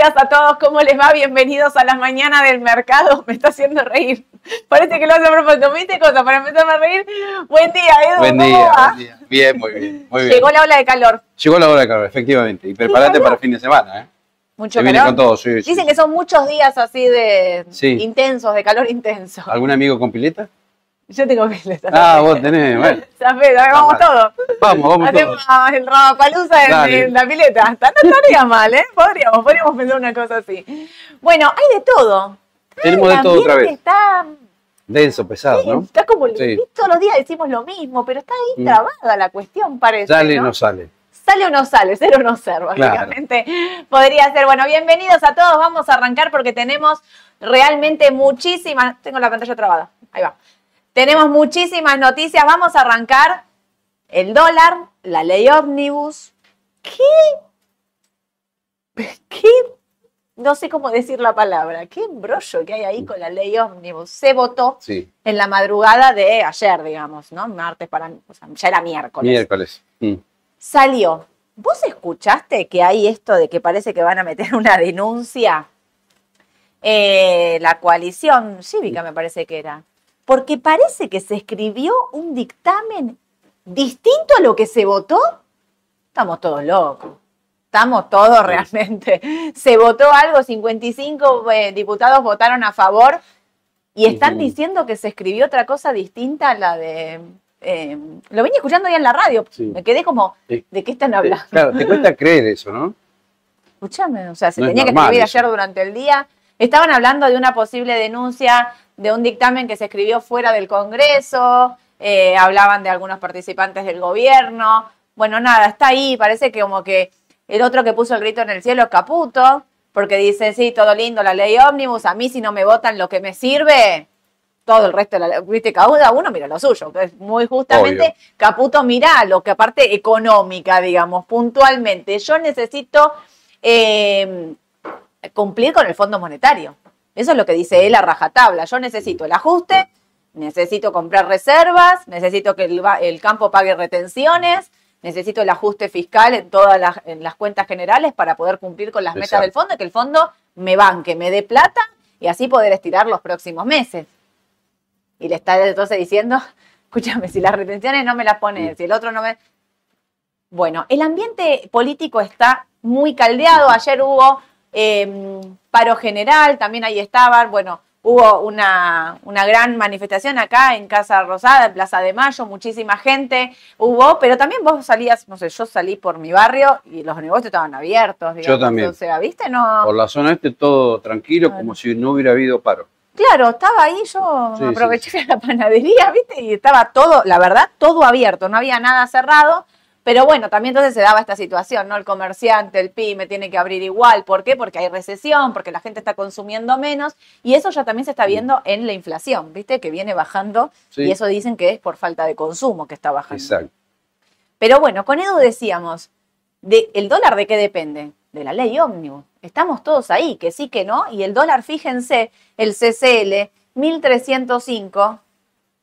días a todos, ¿cómo les va? Bienvenidos a las mañanas del mercado. Me está haciendo reír. Parece que lo hace a propósito. ¿Viste cosa para empezarme a reír? Buen día, Edu. Buen ¿cómo día, buen día. Bien, muy bien, muy bien. Llegó la ola de calor. Llegó la hora de calor, efectivamente. Y prepárate para el fin de semana, ¿eh? Mucho Se calor. con todo, sí, sí. Dicen que son muchos días así de Sí. intensos, de calor intenso. ¿Algún amigo con pileta? Yo tengo miles. Ah, vos tenés, bueno. Sabés, vamos todos. Vamos, vamos Hacemos todos. el Rabapalusa en, en la pileta. No estaría mal, ¿eh? Podríamos, podríamos pensar una cosa así. Bueno, hay de todo. Tenemos de todo otra vez. Está, Denso, pesado, ¿no? está como Sí. todos los días decimos lo mismo, pero está ahí Mm. trabada la cuestión, parece. Sale o ¿no? no sale. Sale o no sale, ser o no ser, básicamente. Podría ser. Bueno, bienvenidos a todos. Vamos a arrancar porque tenemos realmente muchísimas. Tengo la pantalla trabada. Ahí va. Tenemos muchísimas noticias. Vamos a arrancar el dólar, la ley ómnibus. ¿Qué? ¿Qué? No sé cómo decir la palabra. ¿Qué embrollo que hay ahí con la ley ómnibus? Se votó Sí, en la madrugada de ayer, digamos, ¿no? Martes para. O sea, ya era miércoles miércoles. Mm. salió. ¿Vos escuchaste que hay esto de que parece que van a meter una denuncia? Eh, la coalición cívica me parece que era. Porque parece que se escribió un dictamen distinto a lo que se votó. Estamos todos locos. Estamos todos realmente. Se votó algo, 55 eh, diputados votaron a favor y están diciendo que se escribió otra cosa distinta a la de... eh, lo venía escuchando ya en la radio. Sí. Me quedé como. ¿de qué están hablando? Claro, te cuesta creer eso, ¿no? Escúchame, o sea, se No es tenía que escribir eso. ayer durante el día. Estaban hablando de una posible denuncia de un dictamen que se escribió fuera del Congreso, eh, hablaban de algunos participantes del gobierno. Bueno, nada, está ahí, parece que como que el otro que puso el grito en el cielo es Caputo, porque dice, sí, todo lindo, la ley ómnibus, a mí si no me votan lo que me sirve, todo el resto de la ley, viste, cada uno mira lo suyo, que es muy justamente, Obvio. Caputo mira lo que aparte económica, digamos, puntualmente, yo necesito eh, cumplir con el Fondo Monetario. Eso es lo que dice él a rajatabla. Yo necesito el ajuste, necesito comprar reservas, necesito que el, campo pague retenciones, necesito el ajuste fiscal en todas las, en las cuentas generales para poder cumplir con las metas del fondo y que el fondo me banque, me dé plata y así poder estirar los próximos meses. Y le está entonces diciendo, escúchame, si las retenciones no me las pone, si el otro no me... Bueno, el ambiente político está muy caldeado. Ayer hubo eh, paro general, también ahí estaban. Bueno, hubo una, una gran manifestación acá en Casa Rosada, en Plaza de Mayo, muchísima gente hubo, pero también vos salías, no sé, yo salí por mi barrio y los negocios estaban abiertos. Digamos. también. O sea, ¿viste? No. Por la zona este todo tranquilo, como si no hubiera habido paro. Claro, estaba ahí, yo Sí, aproveché la panadería, ¿viste? Y estaba todo, la verdad, todo abierto, no había nada cerrado. Pero bueno, también entonces se daba esta situación, ¿no? El comerciante, el pyme tiene que abrir igual. ¿Por qué? Porque hay recesión, porque la gente está consumiendo menos. Y eso ya también se está viendo en la inflación, ¿viste? Que viene bajando. Sí. Y eso dicen que es por falta de consumo que está bajando. Exacto. Pero bueno, con Edu decíamos, de, ¿el dólar de qué depende? De la ley ómnibus. Estamos todos ahí, que sí, que no. Y el dólar, fíjense, el CCL 1305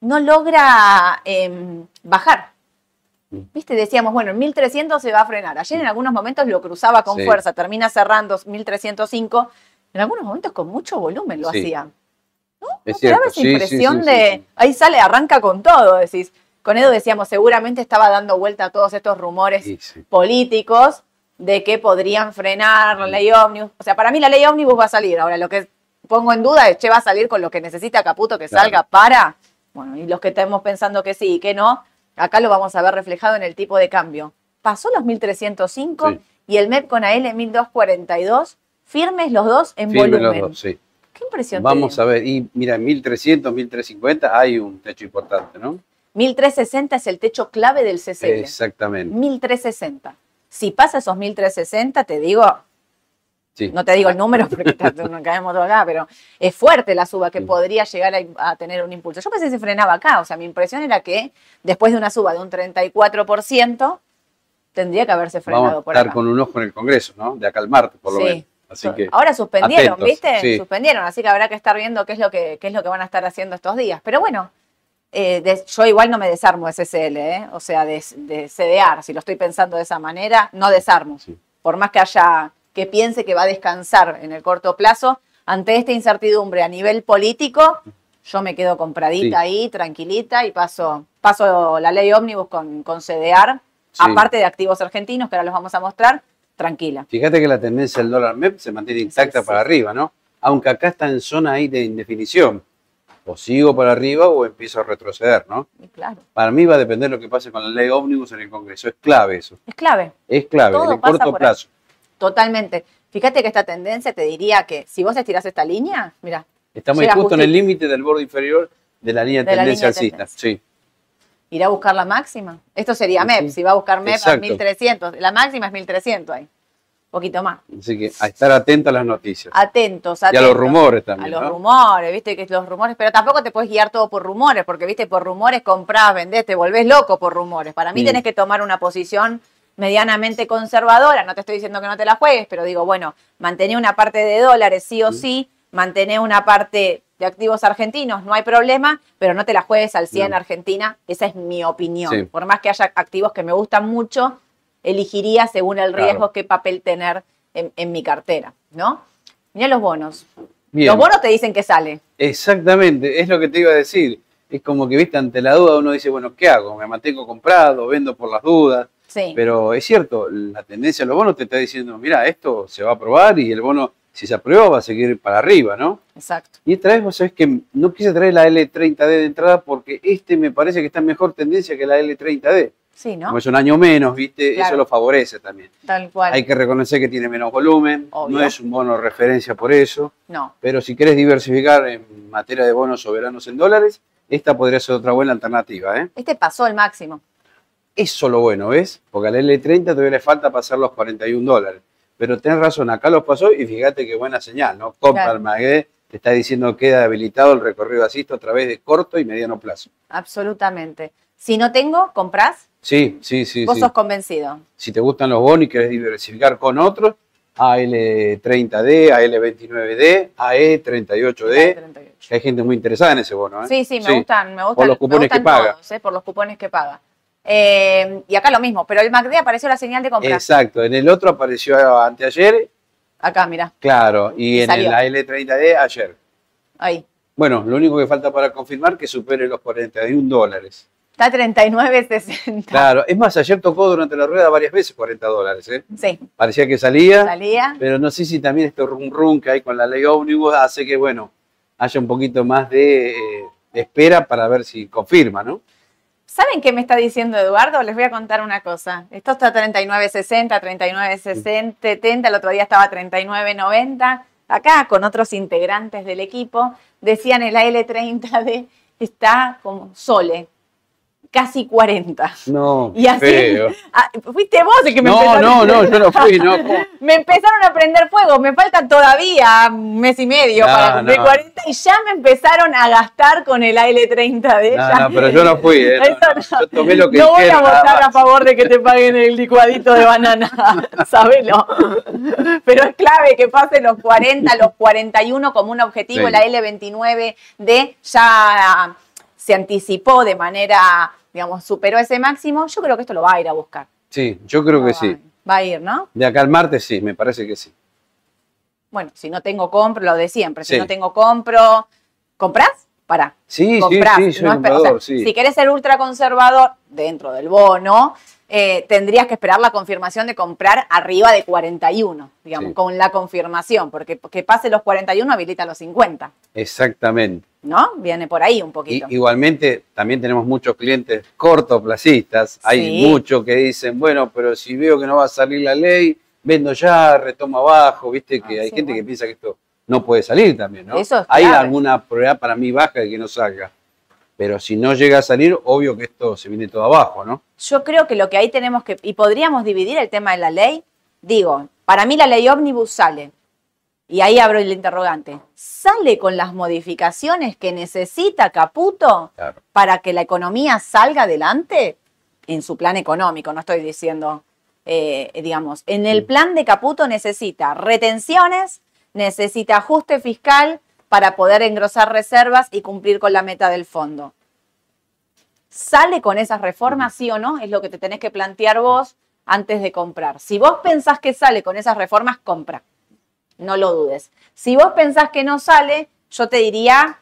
no logra em, bajar. Mm. ¿Viste? Decíamos, bueno, en 1300 se va a frenar. Ayer en algunos momentos lo cruzaba con Sí. fuerza, termina cerrando 1305. En algunos momentos con mucho volumen lo Sí. hacía. ¿No? Es ¿No te daba cierto, esa impresión de, ahí sale, arranca con todo, decís. Con Edu decíamos, seguramente estaba dando vuelta a todos estos rumores políticos de que podrían frenar la ley ómnibus. O sea, para mí la ley ómnibus va a salir. Ahora, lo que pongo en duda es, che, va a salir con lo que necesita Caputo que Claro. salga para. Bueno, y los que estemos pensando que sí y que no, acá lo vamos a ver reflejado en el tipo de cambio. Pasó los 1305 Sí. y el MEP con AL 1242, firmes los dos en Firme volumen. los dos, sí. ¿Qué impresión Vamos dio? a ver, y mira, en 1300, 1350 hay un techo importante, ¿no? 1360 es el techo clave del CCL. Exactamente. 1360. Si pasa esos 1360, te digo, Sí. no te digo el número porque no caemos todos acá, pero es fuerte la suba que podría llegar a, a tener un impulso. Yo pensé que se frenaba acá, o sea, mi impresión era que después de una suba de un 34%, tendría que haberse frenado Vamos a por estar acá. con un ojo en el Congreso, ¿no? De acá al martes, por lo Sí. menos. Así que, Ahora suspendieron, atentos, ¿viste? sí. Suspendieron, así que habrá que estar viendo qué es lo que, qué es lo que van a estar haciendo estos días. Pero bueno, eh, de- yo igual no me desarmo de ¿eh? o sea, de, de CDR, si lo estoy pensando de esa manera, no desarmo. Sí. Por más que haya que piense que va a descansar en el corto plazo. Ante esta incertidumbre a nivel político, yo me quedo compradita Sí. ahí, tranquilita, y paso, paso la ley ómnibus con, con CDR, Sí. aparte de activos argentinos, que ahora los vamos a mostrar, tranquila. Fíjate que la tendencia del dólar MEP se mantiene intacta Sí, para arriba, ¿no? Aunque acá está en zona ahí de indefinición. O sigo para arriba o empiezo a retroceder, ¿no? Y claro, Para mí va a depender lo que pase con la ley ómnibus en el Congreso. Es clave eso. es clave. Es clave, Todo en el corto ahí. Totalmente. Fíjate que esta tendencia te diría que si vos estirás esta línea, mira, Estamos justo en el límite del borde inferior de la línea de tendencia alcista. Sí. irá a buscar la máxima. Esto sería Sí, MEP, si va a buscar MEP a Exacto. 1300. La máxima es 1300 ahí. poquito más. Así que a estar atento a las noticias. Atentos, y a atentos. los rumores A también. los ¿no? rumores, viste que los rumores, pero tampoco te puedes guiar todo por rumores, porque viste, por rumores comprás, vendés, te volvés loco por rumores. Para mí tenés que tomar una posición medianamente conservadora, no te estoy diciendo que no te la juegues, pero digo, bueno, mantener una parte de dólares sí o sí, mantener una parte de activos argentinos, no hay problema, pero no te la juegues al 100 No. Argentina, esa es mi opinión. Sí. Por más que haya activos que me gustan mucho, elegiría según el Claro. riesgo qué papel tener en, en mi cartera, ¿no? Mira los bonos. Bien. Los bonos te dicen que sale. Exactamente, es lo que te iba a decir. Es como que, viste, ante la duda uno dice, bueno, ¿qué hago? ¿Me mantengo comprado? ¿Vendo por las dudas? Sí. Pero es cierto, la tendencia de los bonos te está diciendo, mira, esto se va a aprobar y el bono, si se aprueba, va a seguir para arriba, ¿no? Exacto. Y esta vez vos sabés que no quise traer la L30D de entrada porque este me parece que está en mejor tendencia que la L30D. Sí, ¿no? Como es un año menos, ¿viste? Claro. Eso lo favorece también. Tal cual. Hay que reconocer que tiene menos volumen, Obvio. no es un bono referencia por eso, No. pero si querés diversificar en materia de bonos soberanos en dólares, esta podría ser otra buena alternativa, ¿eh? Este pasó el máximo. Eso lo bueno, ¿ves? Porque a la L30 todavía le falta pasar los 41 dólares. Pero tenés razón, acá los pasó y fíjate qué buena señal, ¿no? Compra Claro. el Magué, te está diciendo que queda habilitado el recorrido asista a través de corto y mediano plazo. Absolutamente. Si no tengo, ¿comprás? Sí, sí, sí. Vos sí. sos convencido. Si te gustan los bonos y querés diversificar con otros, AL30D, AL29D, AE38D. 38. que Hay gente muy interesada en ese bono, ¿eh? Sí, sí, me gustan, me gustan. Por los cupones me gustan que paga. todos, ¿eh? por los cupones que paga. Eh, y acá lo mismo, pero el MACD apareció la señal de compra. Exacto, en el otro apareció anteayer, Acá, mira, claro, y en Salió. el AL30D ayer. ahí. Bueno, lo único que falta para confirmar que supere los 41 dólares. Está 39.60. Claro, es más, ayer tocó durante la rueda varias veces 40 dólares, ¿eh? Sí, Parecía que salía, salía. pero no sé si también este rum rum que hay con la ley ómnibus hace que, bueno, haya un poquito más de, eh, de espera para ver si confirma, ¿no? ¿Saben qué me está diciendo Eduardo? Les voy a contar una cosa. Esto está 39.60, 39.60, 70, el otro día estaba 39.90. Acá, con otros integrantes del equipo, decían el AL30D está como sole, casi 40. No, Y así, feo. Ah, fuiste vos el que me No, empezaron- no, no, yo no fui, no. Me empezaron a prender fuego, me falta todavía un mes y medio No, para cumplir no. 40 y ya me empezaron a gastar con el AL30D. No, ya. no, pero yo no fui, ¿eh? No, no, no. Yo tomé lo que No voy a votar a favor de que te paguen el licuadito de banana, sabelo. Pero es clave que pase los 40, los 41 como un objetivo. Sí. La L29D ya se anticipó de manera, digamos, superó ese máximo. Yo creo que esto lo va a ir a buscar. Sí, yo creo que Va- sí. Va a ir, ¿no? De acá al martes sí, me parece que sí. Bueno, si no tengo compro, lo de siempre. Si Sí. no tengo compro, ¿comprás? Pará. Sí, sí, comprás. sí, soy no esper- o sea, comprador, sí. Si querés ser ultra conservador dentro del bono, eh, tendrías que esperar la confirmación de comprar arriba de 41, digamos, Sí. con la confirmación, porque que pase los 41 habilita los 50, Exactamente. ¿no? Viene por ahí un Y, poquito. igualmente, también tenemos muchos clientes cortoplacistas. Hay Sí. muchos que dicen, bueno, pero si veo que no va a salir la ley, vendo ya, retomo abajo. Viste que Ah, hay sí, gente bueno. que piensa que esto no puede salir también, ¿no? Eso es Hay clave. alguna probabilidad para mí baja de que no salga. Pero si no llega a salir, obvio que esto se viene todo abajo, ¿no? Yo creo que lo que ahí tenemos que, y podríamos dividir el tema de la ley, digo, para mí la ley ómnibus sale, y ahí abro el interrogante, ¿sale con las modificaciones que necesita Caputo Claro. para que la economía salga adelante? En su plan económico, no estoy diciendo, eh, digamos, en el plan de Caputo necesita retenciones, necesita ajuste fiscal para poder engrosar reservas y cumplir con la meta del fondo sale con esas reformas, sí o no, es lo que te tenés que plantear vos, antes de comprar. Si vos pensás que sale con esas reformas, compra. No lo dudes. Si vos pensás que no sale, yo te diría,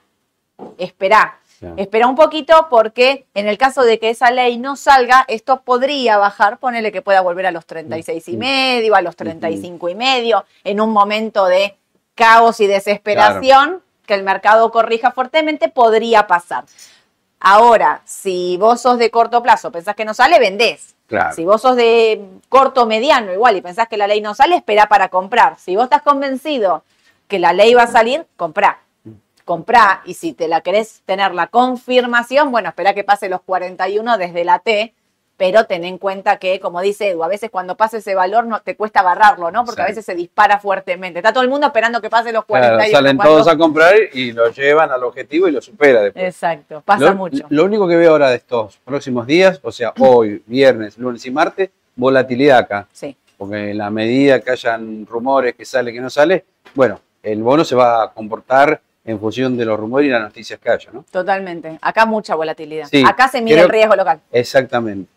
espera. Claro. Espera un poquito porque en el caso de que esa ley no salga, esto podría bajar, ponele que pueda volver a los 36 y medio, a los 35 y medio, en un momento de caos y desesperación, que el mercado corrija fuertemente, podría pasar. Ahora, si vos sos de corto plazo, pensás que no sale, vendés. Claro. Si vos sos de corto mediano igual y pensás que la ley no sale, espera para comprar. Si vos estás convencido que la ley va a salir, comprá. Comprá y si te la querés tener la confirmación, bueno, espera que pase los 41 desde la T, pero ten en cuenta que, como dice Edu, a veces cuando pasa ese valor no te cuesta agarrarlo, ¿no? Porque a veces se dispara fuertemente. Está todo el mundo esperando que pase los Claro, 41. salen cuando- todos a comprar y lo llevan al objetivo y lo supera después. Exacto, pasa lo, mucho. Lo único que veo ahora de estos próximos días, o sea, hoy, viernes, lunes y martes, volatilidad acá. Sí, Porque en la medida que hayan rumores que sale, que no sale, bueno, el bono se va a comportar en función de los rumores y las noticias que haya, ¿no? totalmente. Acá mucha volatilidad. Sí, acá se mide creo- el riesgo local. Exactamente.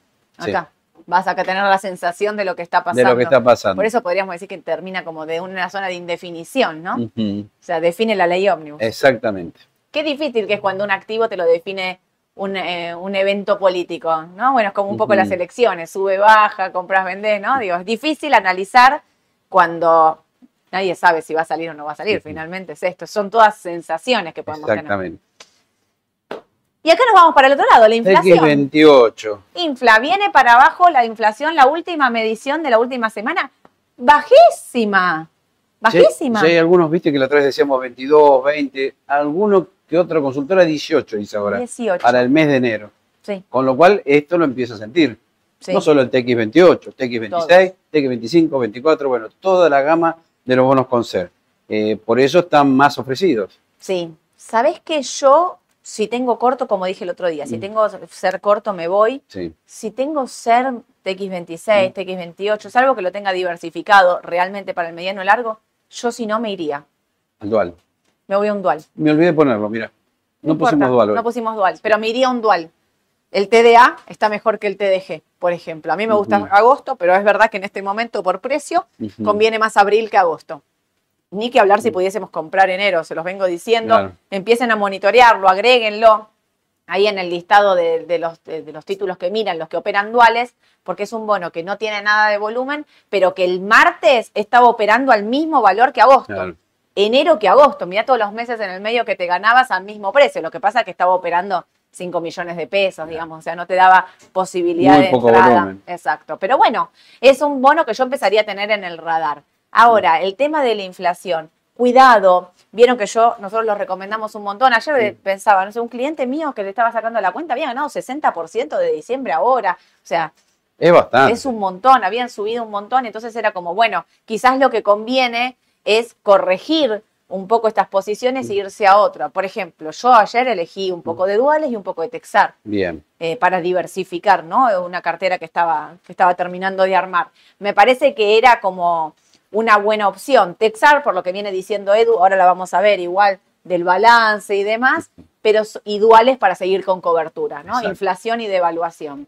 Sí, Acá. Vas a tener la sensación de lo que está de pasando. lo que está pasando. Por eso podríamos decir que termina como de una zona de indefinición, ¿no? O sea, define la ley ómnibus. Exactamente. Qué difícil que es cuando un activo te lo define un, eh, un evento político, ¿no? Bueno, es como un poco las elecciones, sube, baja, compras, vendés, ¿no? Digo, es difícil analizar cuando nadie sabe si va a salir o no va a salir, finalmente es esto. Son todas sensaciones que podemos tener. Exactamente. Y acá nos vamos para el otro lado, la inflación. X28. Infla, viene para abajo la inflación, la última medición de la última semana, bajísima, bajísima. Sí, hay algunos, viste, que la otra vez decíamos 22, 20, alguno que otro consultora 18 dice ahora, 18. para el mes de enero. Sí, Con lo cual, esto lo empieza a sentir. sí. No solo el TX28, TX26, TX25, 24, bueno, toda la gama de los bonos con ser. Eh, por eso están más ofrecidos. Sí. ¿Sabés que yo, si tengo corto, como dije el otro día, si Mm. tengo ser corto me voy, Sí. si tengo ser Mm. TX26, TX28, salvo que lo tenga diversificado realmente para el mediano largo, yo si no me iría. El dual. Me voy a un dual. Me olvidé de ponerlo, mira. No, pusimos dual hoy. No pusimos dual, pero me iría a un dual. El TDA está mejor que el TDG, por ejemplo. A mí me gusta agosto, pero es verdad que en este momento, por precio, conviene más abril que agosto. Ni que hablar si pudiésemos comprar enero, se los vengo diciendo. Claro. Empiecen a monitorearlo, agréguenlo ahí en el listado de, de los, de- de los títulos que miran, los que operan duales, porque es un bono que no tiene nada de volumen, pero que el martes estaba operando al mismo valor que agosto. Claro. Enero que agosto, mira todos los meses en el medio que te ganabas al mismo precio. Lo que pasa es que estaba operando 5 millones de pesos, digamos, o sea, no te daba posibilidad Muy de poco entrada. volumen. Exacto. Pero bueno, es un bono que yo empezaría a tener en el radar. Ahora, el tema de la inflación. Cuidado, vieron que yo, nosotros lo recomendamos un montón. Ayer Sí. pensaba, no sé, un cliente mío que le estaba sacando la cuenta había ganado 60% de diciembre ahora. O sea, Es bastante. es un montón, habían subido un montón, entonces era como, bueno, quizás lo que conviene es corregir un poco estas posiciones e irse a otra. Por ejemplo, yo ayer elegí un poco de duales y un poco de Texar Bien. eh, para diversificar, ¿no? Una cartera que estaba, que estaba terminando de armar. Me parece que era como una buena opción. Texar, por lo que viene diciendo Edu, ahora la vamos a ver igual del balance y demás, pero s- y duales para seguir con cobertura, ¿no? Exacto. Inflación y devaluación.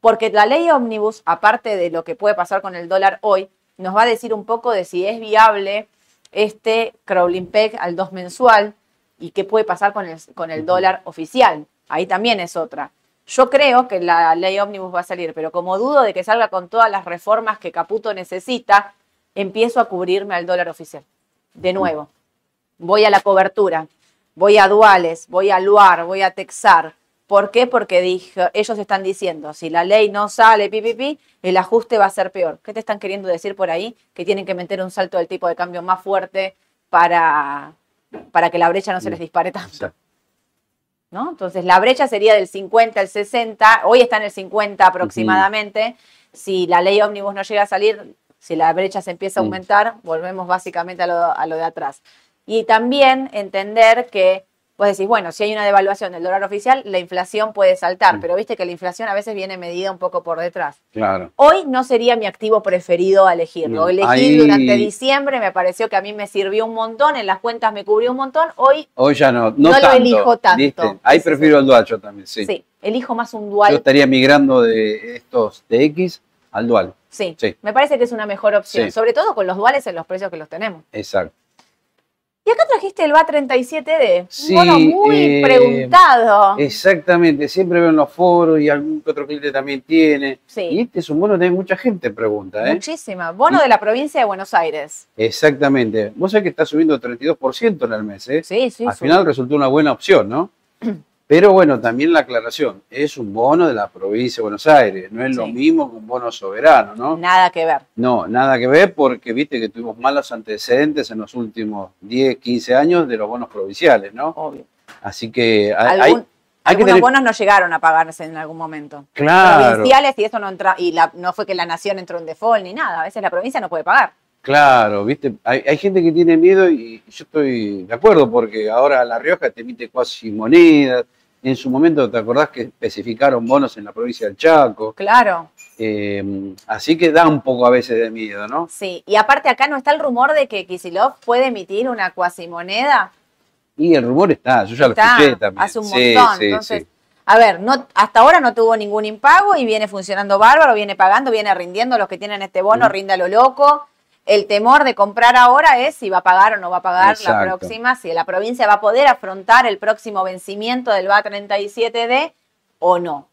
Porque la ley ómnibus, aparte de lo que puede pasar con el dólar hoy, nos va a decir un poco de si es viable este crawling peg al 2 mensual y qué puede pasar con el, con el dólar oficial. Ahí también es otra. Yo creo que la ley ómnibus va a salir, pero como dudo de que salga con todas las reformas que Caputo necesita, empiezo a cubrirme al dólar oficial. De nuevo, voy a la cobertura, voy a duales, voy a luar, voy a texar. ¿Por qué? Porque dije, ellos están diciendo, si la ley no sale, pi, pi, pi, el ajuste va a ser peor. ¿Qué te están queriendo decir por ahí? Que tienen que meter un salto del tipo de cambio más fuerte para, para que la brecha no se les dispare tanto. ¿no? Entonces la brecha sería del 50 al 60, hoy está en el 50 aproximadamente. Si la ley ómnibus no llega a salir, si la brecha se empieza a Mm. aumentar, volvemos básicamente a lo, a lo de atrás. Y también entender que, pues decís, bueno, si hay una devaluación del dólar oficial, la inflación puede saltar, Mm. pero viste que la inflación a veces viene medida un poco por detrás. Claro. Hoy no sería mi activo preferido a elegir. Lo No, elegí ahí- durante diciembre, me pareció que a mí me sirvió un montón, en las cuentas me cubrió un montón. Hoy Hoy ya no. No, No lo tanto, elijo tanto. ¿viste? Ahí prefiero el dual yo también, sí. sí, elijo más un Yo dual. estaría migrando de estos de X al dual. Sí, Sí. me parece que es una mejor opción, Sí. sobre todo con los duales en los precios que los tenemos. Exacto. Y acá trajiste el BA37D, Sí, un bono muy eh, preguntado. Exactamente, siempre veo en los foros y algún que otro cliente también tiene. Sí. Y este es un bono que mucha gente pregunta, ¿eh? Muchísima. Bono de la provincia de Buenos Aires. Exactamente. Vos sabés que está subiendo 32% en el mes, ¿eh? Sí, sí, Al final resultó una buena opción, ¿no? Pero bueno, también la aclaración, es un bono de la provincia de Buenos Aires, no es lo mismo que un bono soberano, ¿no? Nada que ver. No, nada que ver porque viste que tuvimos malos antecedentes en los últimos 10, 15 años de los bonos provinciales, ¿no? Obvio. Así que hay, hay- algunos tener... bonos no llegaron a pagarse en algún momento. Claro, Provinciales y eso no entra, y la- no fue que la nación entró en default ni nada. A veces la provincia no puede pagar. claro, viste, hay, hay gente que tiene miedo y yo estoy de acuerdo porque ahora La Rioja te emite cuasi monedas. En su momento, ¿te acordás que especificaron bonos en la provincia del Chaco? Claro. Eh, así que da un poco a veces de miedo, ¿no? Sí. Y aparte acá no está el rumor de que Kisilov puede emitir una cuasimoneda. Y el rumor está, yo ya Está, lo escuché también. hace un Sí, montón. sí, Entonces, sí. a ver, no, hasta ahora no tuvo ningún impago y viene funcionando bárbaro, viene pagando, viene rindiendo. Los que tienen este bono, Mm. rinda lo loco. El temor de comprar ahora es si va a pagar o no va a pagar la próxima, si la provincia va a poder afrontar el próximo vencimiento del BA 37D o no.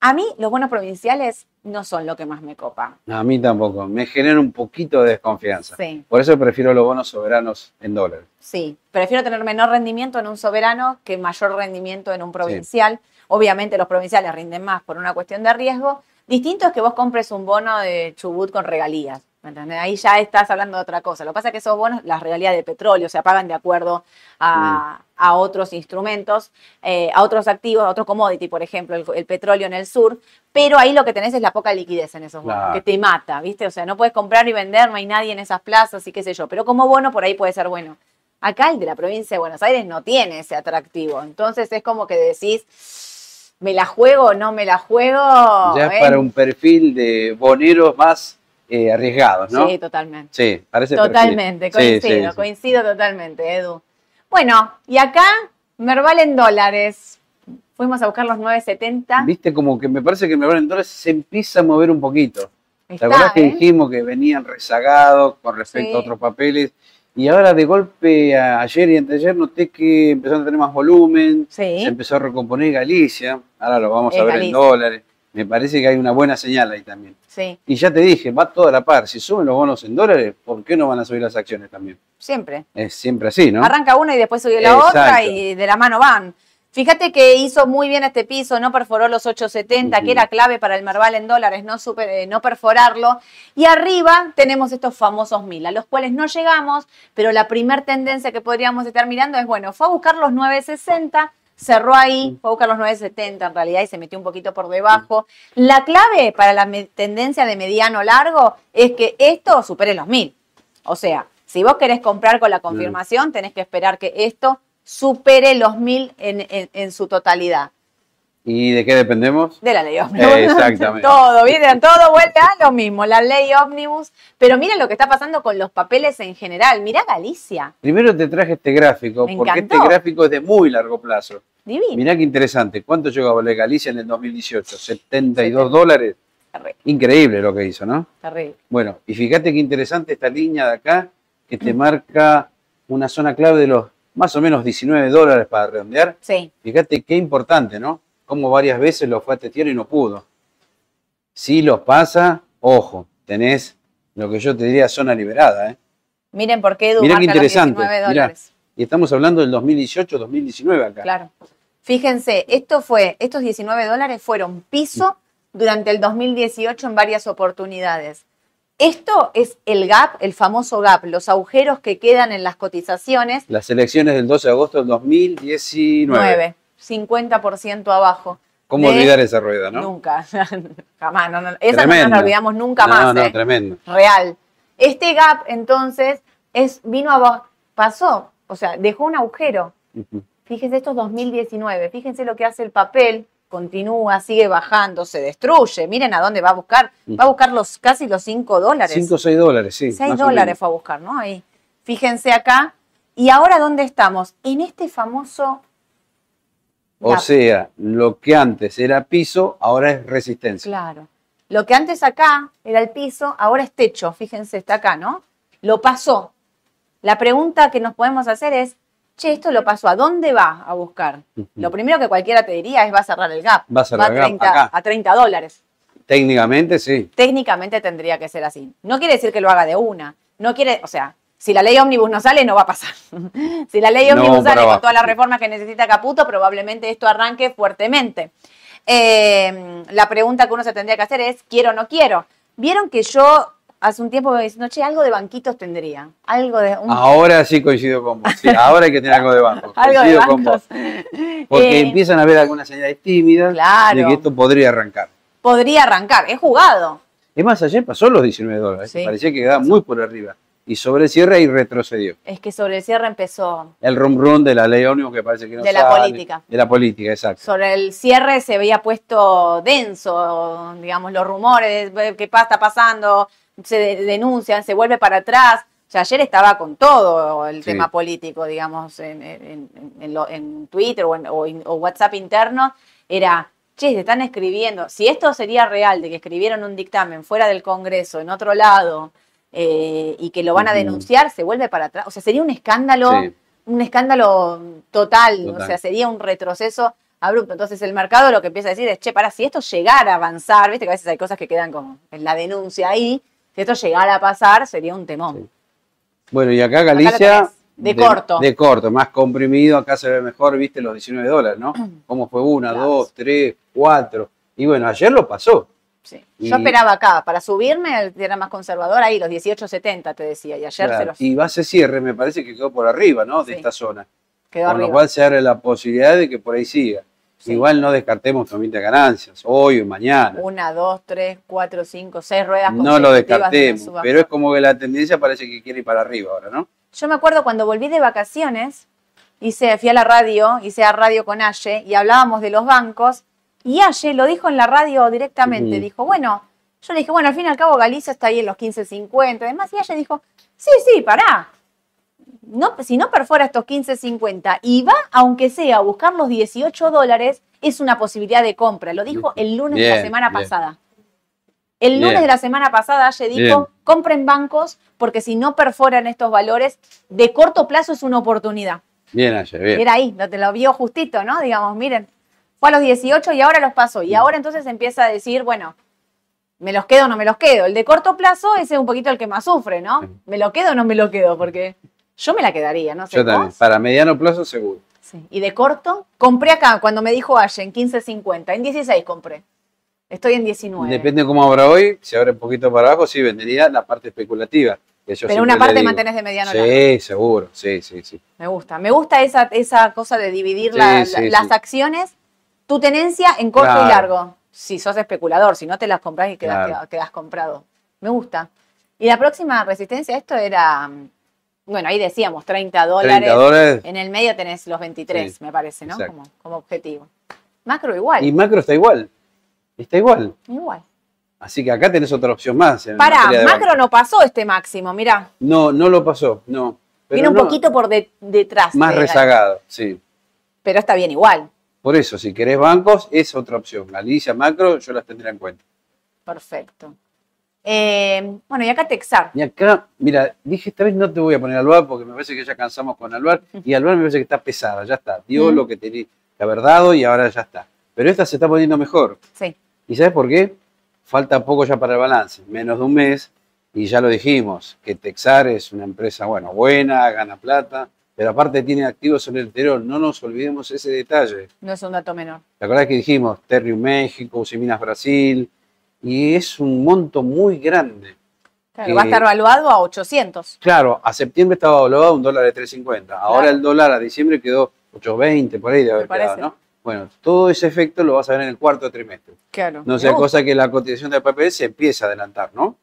A mí los bonos provinciales no son lo que más me copa. A mí tampoco, me genera un poquito de desconfianza. Sí. Por eso prefiero los bonos soberanos en dólares. Sí, prefiero tener menor rendimiento en un soberano que mayor rendimiento en un provincial. Obviamente los provinciales rinden más por una cuestión de riesgo. Distinto es que vos compres un bono de Chubut con regalías. ¿Me entendés? Ahí ya estás hablando de otra cosa. Lo que pasa es que esos bonos, las regalías de petróleo, se pagan de acuerdo a, a otros instrumentos, eh, a otros activos, a otros commodity, por ejemplo, el, el petróleo en el sur. Pero ahí lo que tenés es la poca liquidez en esos bonos, Claro. que te mata, ¿viste? O sea, no puedes comprar y vender, no hay nadie en esas plazas y qué sé yo. Pero como bono por ahí puede ser bueno. Acá el de la provincia de Buenos Aires no tiene ese atractivo. Entonces es como que decís, ¿me la juego o no me la juego? ya es ¿Eh? para un perfil de boneros más eh, arriesgados, ¿no? Sí, totalmente. Sí, parece perfil. Totalmente, Sí, coincido, sí, sí. coincido totalmente, Edu. Bueno, y acá, Merval en dólares. Fuimos a buscar los 9.70. Viste como que me parece que mercado en dólares se empieza a mover un poquito. ¿Te acordás que ¿eh? dijimos que venían rezagados con respecto a otros papeles? Y ahora de golpe a- ayer y anteayer noté que empezaron a tener más volumen, Sí. se empezó a recomponer Galicia, ahora lo vamos Es a ver Galicia. en dólares. Me parece que hay una buena señal ahí también. Sí, Y ya te dije, va toda la par. Si suben los bonos en dólares, ¿por qué no van a subir las acciones también? siempre. Es siempre así, ¿no? Arranca una y después sube la otra y de la mano van. Fíjate que hizo muy bien este piso, no perforó los 870, Ujú. que era clave para el Merval en dólares, no, super- eh, no perforarlo. Y arriba tenemos estos famosos mil, a los cuales no llegamos, pero la primer tendencia que podríamos estar mirando es, bueno, fue a buscar los 960, cerró ahí, fue a buscar los 970 en realidad y se metió un poquito por debajo. La clave para la tendencia de mediano largo es que esto supere los mil. O sea, si vos querés comprar con la confirmación, tenés que esperar que esto supere los mil en, en- en su totalidad. ¿Y de qué dependemos? De la ley ómnibus. Eh, exactamente. todo, ¿vieron? Todo vuelve a lo mismo, la ley ómnibus. Pero miren lo que está pasando con los papeles en general. Mirá Galicia, Primero te traje este gráfico, Me porque encantó. este gráfico es de muy largo plazo. Divino. Mirá qué interesante. ¿Cuánto llegó a valer Galicia en el 2018? 72 Setenta. dólares. Increíble lo que hizo, ¿no? Bueno, y fíjate qué interesante esta línea de acá, que te marca una zona clave de los más o menos 19 dólares para redondear. Sí, Fíjate qué importante, ¿no? Como varias veces lo fue a testear y no pudo. Si los pasa, ojo, tenés lo que yo te diría zona liberada, ¿eh? miren por qué Edu Mirá qué marca los interesante, 19 mirá. dólares. Y estamos hablando del 2018-2019 acá. Claro. Fíjense, esto fue, estos 19 dólares fueron piso durante el 2018 en varias oportunidades. Esto es el gap, el famoso gap, los agujeros que quedan en las cotizaciones. Las elecciones del 12 de agosto del 2019. 9, 50% abajo. ¿Cómo de- olvidar esa rueda, no? Nunca, jamás. No, no, esa no nos olvidamos nunca no, más. No, ¿eh? tremendo. Real. Este gap, entonces, es, vino a, ba- pasó, o sea, dejó un agujero. Ujú. Fíjense, esto es 2019. Fíjense lo que hace el papel. Continúa, sigue bajando, se destruye. Miren a dónde va a buscar. Va a buscar los, casi los 5 dólares. 5 o 6 dólares, sí. 6 más o dólares fue a buscar, ¿no? Ahí. Fíjense acá. ¿Y ahora dónde estamos? En este famoso. O sea, lo que antes era piso, ahora es resistencia. Claro. Lo que antes acá era el piso, ahora es techo, fíjense, está acá, ¿no? Lo pasó. La pregunta que nos podemos hacer es, che, esto lo pasó, ¿a dónde va a buscar? Lo primero que cualquiera te diría es va a cerrar el gap. Va a cerrar el gap 30, acá. a 30 dólares. Técnicamente sí. Técnicamente tendría que ser así. No quiere decir que lo haga de una. No quiere, o sea, si la ley ómnibus no sale, no va a pasar. si la ley ómnibus sale con todas las reformas que necesita Caputo, probablemente esto arranque fuertemente. Eh, la pregunta que uno se tendría que hacer es, ¿quiero o no quiero? Vieron que yo hace un tiempo me diciendo, che, algo de banquitos tendría. Algo de... un- Ahora sí coincido con vos. Sí, ahora hay que tener algo de banco. algo de Coincido con bancos. vos. Porque Eh, empiezan a haber algunas señales tímidas Claro. de que esto podría arrancar. Podría arrancar. He jugado. Es más, ayer pasó los 19 dólares. Sí. Parecía que quedaba muy por arriba. Y sobre el cierre y retrocedió. Es que sobre el cierre empezó El rum rum de la ley ómnibus que parece que no De la sale. política. De la política, exacto. sobre el cierre se había puesto denso, digamos, los rumores, qué está pasando, se de- denuncian, se vuelve para atrás. O sea, ayer estaba con todo el Sí. tema político, digamos, en, en- en- lo- en Twitter o, en- o WhatsApp interno, era, che, se están escribiendo, si esto sería real, de que escribieron un dictamen fuera del Congreso, en otro lado, eh, y que lo van a denunciar, se vuelve para atrás. O sea, sería un escándalo Sí. un escándalo total, Total. o sea, sería un retroceso abrupto. Entonces el mercado lo que empieza a decir es, che, para, si esto llegara a avanzar, viste que a veces hay cosas que quedan como en la denuncia ahí, si esto llegara a pasar, sería un temón. Sí. Bueno, y acá lo Galicia. de corto. De corto, más comprimido. Acá se ve mejor, viste, los 19 dólares, ¿no? Cómo fue una, Claro. dos, tres, cuatro. Y bueno, ayer lo pasó. Sí. Y- Yo esperaba acá, para subirme, era más conservador ahí, los 18.70 te decía, y ayer se Claro. los Y base cierre me parece que quedó por arriba, ¿no? De Sí. esta zona. quedó Con lo arriba. cual se abre la posibilidad de que por ahí siga. Sí. Igual no descartemos también de ganancias, hoy o mañana. Una, dos, tres, cuatro, cinco, seis ruedas No lo de descartemos, pero es como que la tendencia parece que quiere ir para arriba ahora, ¿no? Yo me acuerdo cuando volví de vacaciones, hice, fui a la radio, hice a radio con Aye y hablábamos de los bancos y Aye lo dijo en la radio directamente, dijo, bueno, yo le dije, bueno, al fin y al cabo Galicia está ahí en los 15.50, además y Aye dijo, sí, sí, pará. No, si no perfora estos 15.50 y va, aunque sea, a buscar los 18 dólares, es una posibilidad de compra. Lo dijo el lunes de la semana bien. pasada. El Bien. lunes de la semana pasada, Aye dijo, compren bancos porque si no perforan estos valores, de corto plazo es una oportunidad. Bien ayer, bien. Era ahí, no te lo vio justito, ¿no? Digamos, miren, fue a los 18 y ahora los pasó. Y ahora entonces empieza a decir, bueno, ¿me los quedo o no me los quedo? El de corto plazo ese es un poquito el que más sufre, ¿no? ¿Me lo quedo o no me lo quedo? Porque yo me la quedaría, no sé. Yo también. vos. Para mediano plazo, seguro. Sí. Y de corto, compré acá cuando me dijo Aye en 15.50, en 16 compré. Estoy en 19. Depende cómo abra hoy. Si abre un poquito para abajo, sí vendería la parte especulativa. que yo Pero una parte mantenés de mediano largo. Sí, seguro. Sí, sí, sí. Me gusta. Me gusta esa, esa cosa de dividir Sí, la- sí, la- las sí. acciones, tu tenencia en corto Claro. y largo. Si sos especulador, si no te las compras y quedas, Claro. quedas- quedas comprado. Me gusta. Y la próxima resistencia esto era, mm, bueno, ahí decíamos 30 dólares. 30 dólares. En el medio tenés los 23, Sí, me parece, ¿no? Como, como objetivo. Macro igual. Y macro está igual. Está igual. igual. Así que acá tenés otra opción más. Pará, macro banco. no pasó este máximo, mirá. No, no lo pasó. No. Pero Viene un no, poquito por de- detrás. Más de- rezagado, sí. Pero está bien igual. Por eso, si querés bancos, es otra opción. Galicia, macro, yo las tendré en cuenta. Perfecto. Eh, bueno, y acá Texar. Y acá, mira, dije, esta vez no te voy a poner Alvar porque me parece que ya cansamos con Alvar. Y Alvar me parece que está pesada, ya está. Dio lo que tenía que haber dado y ahora ya está. Pero esta se está poniendo mejor. Sí. ¿Y sabes por qué? Falta poco ya para el balance, menos de un mes. Y ya lo dijimos, que Texar es una empresa, bueno, buena, gana plata, pero aparte tiene activos en el exterior. No nos olvidemos ese detalle. No es un dato menor. ¿Te acordás que dijimos Terrium México, Usiminas Brasil? Y es un monto muy grande. Claro, Que- va a estar valuado a 800. Claro, a septiembre estaba valuado un dólar de 3.50. Ahora Claro. el dólar a diciembre quedó 8.20, por ahí de haber quedado. ¿no? Bueno, todo ese efecto lo vas a ver en el cuarto trimestre. Claro. No sea cosa que la cotización del papel se empieza a adelantar, ¿no?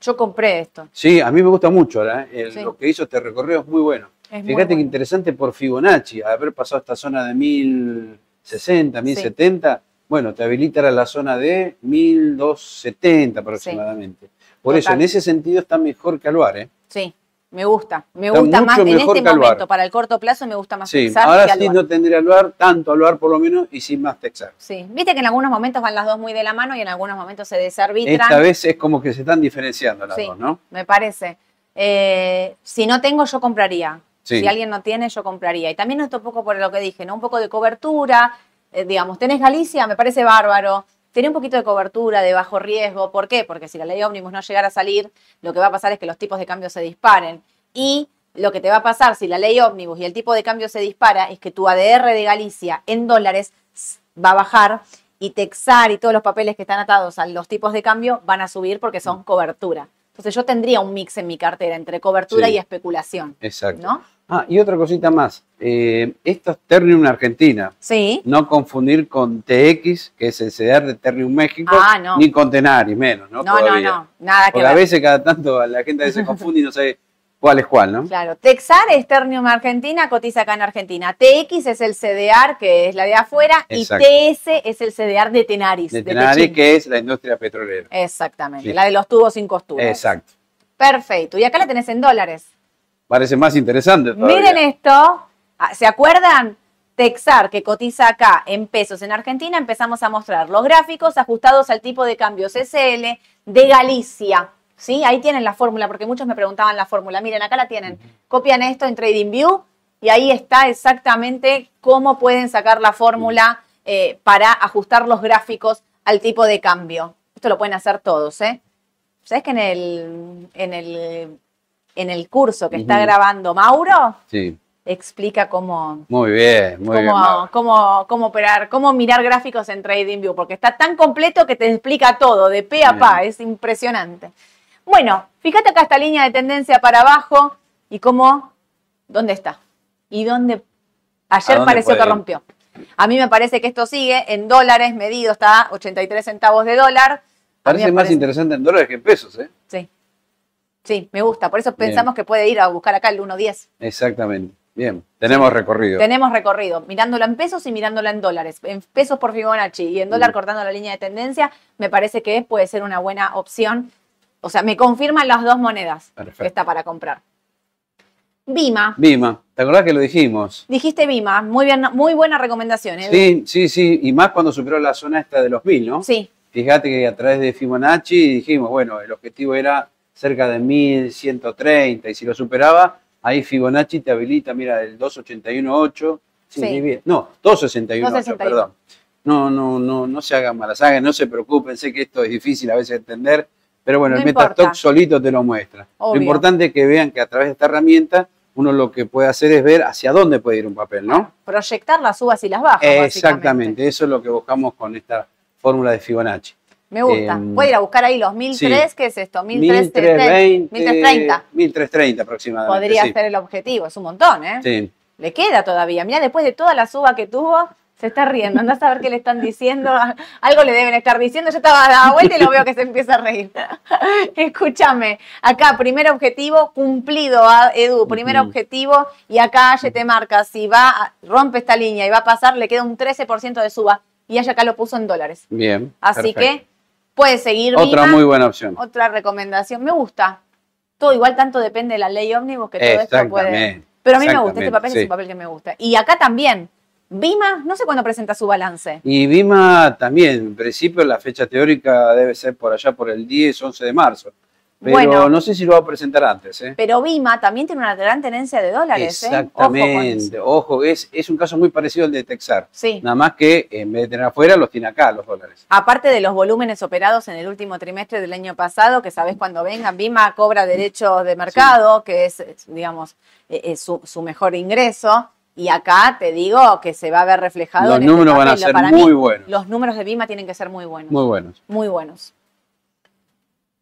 Yo compré esto. Sí, a mí me gusta mucho ahora. ¿eh? El- Sí. Lo que hizo este recorrido es muy bueno. Es muy Fíjate que interesante por Fibonacci, haber pasado esta zona de 1060, 1070, bueno, te habilita a la zona de 1270 aproximadamente. Por eso, en ese sentido está mejor que Alvar, ¿eh? Sí. Me gusta, me Está gusta más en este momento, para el corto plazo me gusta más Sí, Texar ahora que sí no tendría Alvar, tanto Alvar por lo menos, y sin más Texar. Sí, viste que en algunos momentos van las dos muy de la mano y en algunos momentos se desarbitran. Esta vez es como que se están diferenciando las Sí. dos, ¿no? Me parece. Eh, si no tengo, yo compraría. Sí. Si alguien no tiene, yo compraría. Y también esto un poco por lo que dije, ¿no? Un poco de cobertura. Eh, digamos, tenés Galicia, me parece bárbaro. Tiene un poquito de cobertura, de bajo riesgo. ¿Por qué? Porque si la ley ómnibus no llegara a salir, lo que va a pasar es que los tipos de cambio se disparen. Y lo que te va a pasar si la ley ómnibus y el tipo de cambio se dispara es que tu ADR de Galicia en dólares va a bajar y Texar y todos los papeles que están atados a los tipos de cambio van a subir porque son cobertura. Entonces yo tendría un mix en mi cartera entre cobertura Sí. y especulación, Exacto. ¿no? Ah, y otra cosita más. Eh, esto es Ternium Argentina. Sí. No confundir con TX, que es el CDR de Ternium México, Ah, no. ni con Tenaris, menos, ¿no? No, no, Todavía. no, nada que Porque a ver. veces cada tanto la gente a veces confunde y no sabe cuál es cuál, ¿no? Claro, Texar es Ternium Argentina, cotiza acá en Argentina. TX es el CDR, que es la de afuera, Exacto. y TS es el CDR de Tenaris. De de Tenaris, Techín. que es la industria petrolera. Exactamente, Sí. la de los tubos sin costura. Exacto. Perfecto, y acá la tenés en dólares. Parece más interesante todavía. Miren esto, Ah, ¿se acuerdan? Texar, que cotiza acá en pesos en Argentina, empezamos a mostrar los gráficos ajustados al tipo de cambio CCL de Galicia. ¿Sí? Ahí tienen la fórmula, porque muchos me preguntaban la fórmula. Miren, acá la tienen. Copian esto en TradingView y ahí está exactamente cómo pueden sacar la fórmula eh, para ajustar los gráficos al tipo de cambio. Esto lo pueden hacer todos, ¿eh? ¿Sabes que en el, en el, en el curso que está grabando Mauro, Sí, explica cómo, muy bien, muy cómo, cómo, cómo operar, cómo mirar gráficos en TradingView, porque está tan completo que te explica todo, de pe a pa, es impresionante. Bueno, fíjate acá esta línea de tendencia para abajo y cómo, ¿dónde está? Y dónde ayer dónde pareció que rompió. A mí me parece que esto sigue en dólares medido, está a 83 centavos de dólar. Parece más interesante en dólares que en pesos, ¿eh? Sí. Me gusta. Por eso Bien. pensamos que puede ir a buscar acá el 1.10. Exactamente. Bien, tenemos recorrido. Tenemos recorrido, mirándolo en pesos y mirándolo en dólares. En pesos por Fibonacci y en dólar Mm. cortando la línea de tendencia, me parece que puede ser una buena opción. O sea, me confirman las dos monedas Perfecto. que está para comprar. Bima. Bima, ¿te acordás que lo dijimos? Dijiste Bima, muy bien, muy buena recomendación. Edu. Sí, sí, sí, y más cuando superó la zona esta de los 1000, ¿no? Sí, Fíjate que a través de Fibonacci dijimos, bueno, el objetivo era cerca de 1130 y si lo superaba, ahí Fibonacci te habilita, mira, el 281.8, sí, Sí. no, 261.8, 261. perdón. No, no, no, no se hagan malas hagan, no se preocupen, sé que esto es difícil a veces de entender, pero bueno, No el Metastock importa. solito te lo muestra. Obvio. Lo importante es que vean que a través de esta herramienta uno lo que puede hacer es ver hacia dónde puede ir un papel, ¿no? proyectar las subas y las bajas. Exactamente, eso es lo que buscamos con esta fórmula de Fibonacci. Me gusta. Em, Puede ir a buscar ahí los 1003, sí. ¿qué es esto? 1330. 1320, 1330. 1330 aproximadamente. Podría sí. ser el objetivo, es un montón, ¿eh? Sí. Le queda todavía. Mira, después de toda la suba que tuvo, se está riendo. Andás a ver qué le están diciendo. Algo le deben estar diciendo. Yo estaba dando vuelta y lo veo que se empieza a reír. Escúchame. Acá, primer objetivo cumplido, ah, Edu. Primer objetivo. Y acá Aye te marca. Si va, a- rompe esta línea y va a pasar, le queda un 13% de suba. Y Aye acá lo puso en dólares. Bien. Así perfecto. que puede seguir. Otra muy buena opción. Otra recomendación. Me gusta. Todo igual tanto depende de la ley ómnibus que todo esto puede. Pero a mí me gusta, este papel es un papel que me gusta. Y acá también, Bima, no sé cuándo presenta su balance. Y Bima también, en principio la fecha teórica debe ser por allá por el 10, 11 de marzo. Pero Bueno. no sé si lo va a presentar antes. ¿eh? Pero Bima también tiene una gran tenencia de dólares. ¿eh? Ojo. Exactamente. Ojo, es, es un caso muy parecido al de Texar. Sí. Nada más que en vez de tener afuera, los tiene acá los dólares. Aparte de los volúmenes operados en el último trimestre del año pasado, que sabés cuando vengan, Bima cobra derechos de mercado, que es, digamos, eh, es su, su mejor ingreso. Y acá te digo que se va a ver reflejado. Los en este números van a ser Para muy mí, buenos. Los números de Bima tienen que ser muy buenos. Muy buenos. Muy buenos.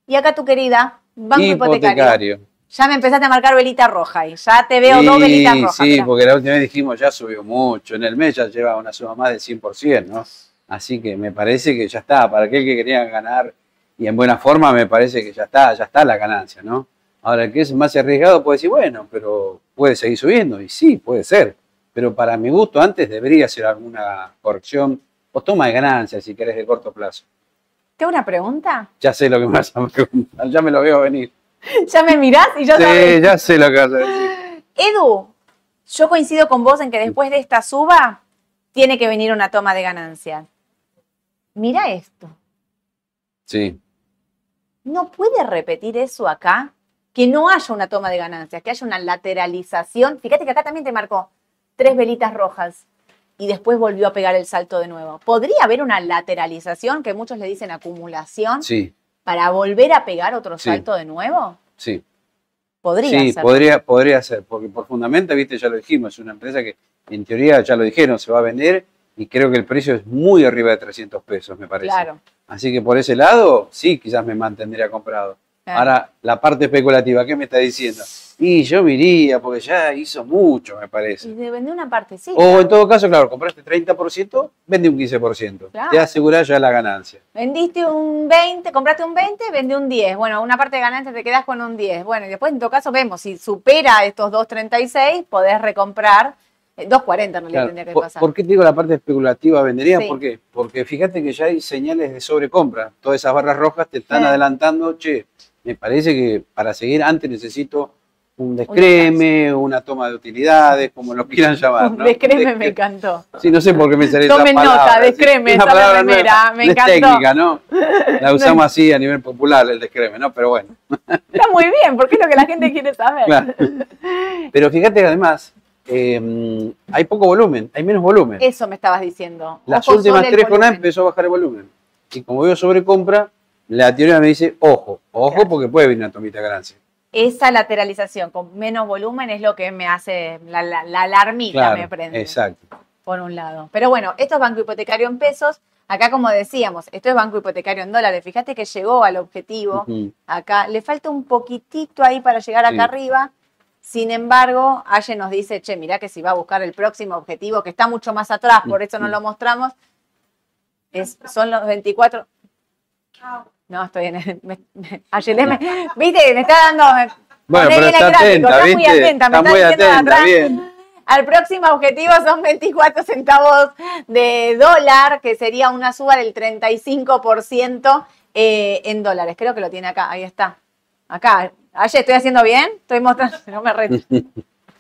Y acá tu querida, Banco Hipotecario. Hipotecario. Ya me empezaste a marcar velita roja y ya te veo dos velitas rojas. Sí, mirá. porque la última vez dijimos ya subió mucho. En el mes ya lleva una suma más del 100%, ¿no? Así que me parece que ya está. Para aquel que quería ganar y en buena forma, me parece que ya está, ya está la ganancia, ¿no? Ahora, el que es más arriesgado puede decir, bueno, pero puede seguir subiendo. Y sí, puede ser. Pero para mi gusto, antes debería ser alguna corrección o toma de ganancias, si querés, de corto plazo. ¿Te hago una pregunta? Ya sé lo que me vas a preguntar, ya me lo veo venir. ya me mirás y ya Sí, sabes. ya sé lo que vas a decir. Edu, yo coincido con vos en que después de esta suba tiene que venir una toma de ganancias. Mira esto. Sí, ¿No puede repetir eso acá? Que no haya una toma de ganancias, que haya una lateralización. Fíjate que acá también te marcó tres velitas rojas y después volvió a pegar el salto de nuevo. ¿Podría haber una lateralización, que muchos le dicen acumulación, sí, para volver a pegar otro Sí. salto de nuevo? sí. Podría Sí, ser. podría, podría ser, porque por fundamento, viste, ya lo dijimos, es una empresa que en teoría ya lo dijeron, se va a vender y creo que el precio es muy arriba de 300 pesos, me parece. Claro. Así que por ese lado, sí, quizás me mantendría comprado. Claro. Ahora, la parte especulativa, ¿qué me está diciendo? Y yo me iría, porque ya hizo mucho, me Y parece. de vender una partecita. O en todo caso, claro, compraste 30%, vende un 15%. Claro. Te asegurás ya la ganancia. Vendiste un 20, compraste un 20, vendí un 10. Bueno, una parte de ganancia te quedas con un 10. Bueno, y después en todo caso vemos, si supera estos 2.36, podés recomprar. eh, 2.40 en realidad Claro, tendría que ¿Por, pasar. por qué te digo la parte especulativa vendería? Sí. ¿Por qué? Porque fíjate que ya hay señales de sobrecompra. Todas esas barras rojas te están Sí. adelantando, che, me parece que para seguir antes necesito un descreme, una toma de utilidades, como lo quieran llamar. ¿no? Descreme me encantó. Sí, no sé por qué me sale Tomen esa palabra. nota, descreme, esa la palabra primera, me encantó. Es técnica, ¿no? La usamos así a nivel popular, el descreme, ¿no? Pero bueno. Está muy bien, porque es lo que la gente quiere saber. Claro. Pero fíjate que además eh, hay poco volumen, hay menos volumen. Eso me estabas diciendo. Las últimas sobre tres jornadas empezó a bajar el volumen. Y como veo sobrecompra, la teoría me dice, ojo, ojo, Claro. porque puede venir una tomita de ganancia. Esa lateralización con menos volumen es lo que me hace, la, la- la alarmita Claro, me prende. exacto. por un lado. Pero bueno, esto es banco hipotecario en pesos. Acá, como decíamos, esto es banco hipotecario en dólares. Fíjate que llegó al objetivo. Acá le falta un poquitito ahí para llegar acá Sí. arriba. Sin embargo, Aye nos dice, che, mirá que si va a buscar el próximo objetivo, que está mucho más atrás, por eso no lo mostramos, es, son los 24. No, estoy en. Me, me- me- viste, me está dando. Bueno, pero el está gráfico, atenta, está ¿viste? muy atenta, me Está está muy de atenta, atrás. bien. Al próximo objetivo son 24 centavos de dólar, que sería una suba del 35% eh, en dólares. Creo que lo tiene acá, ahí está. Acá. Ayer estoy haciendo bien, estoy mostrando, no me re-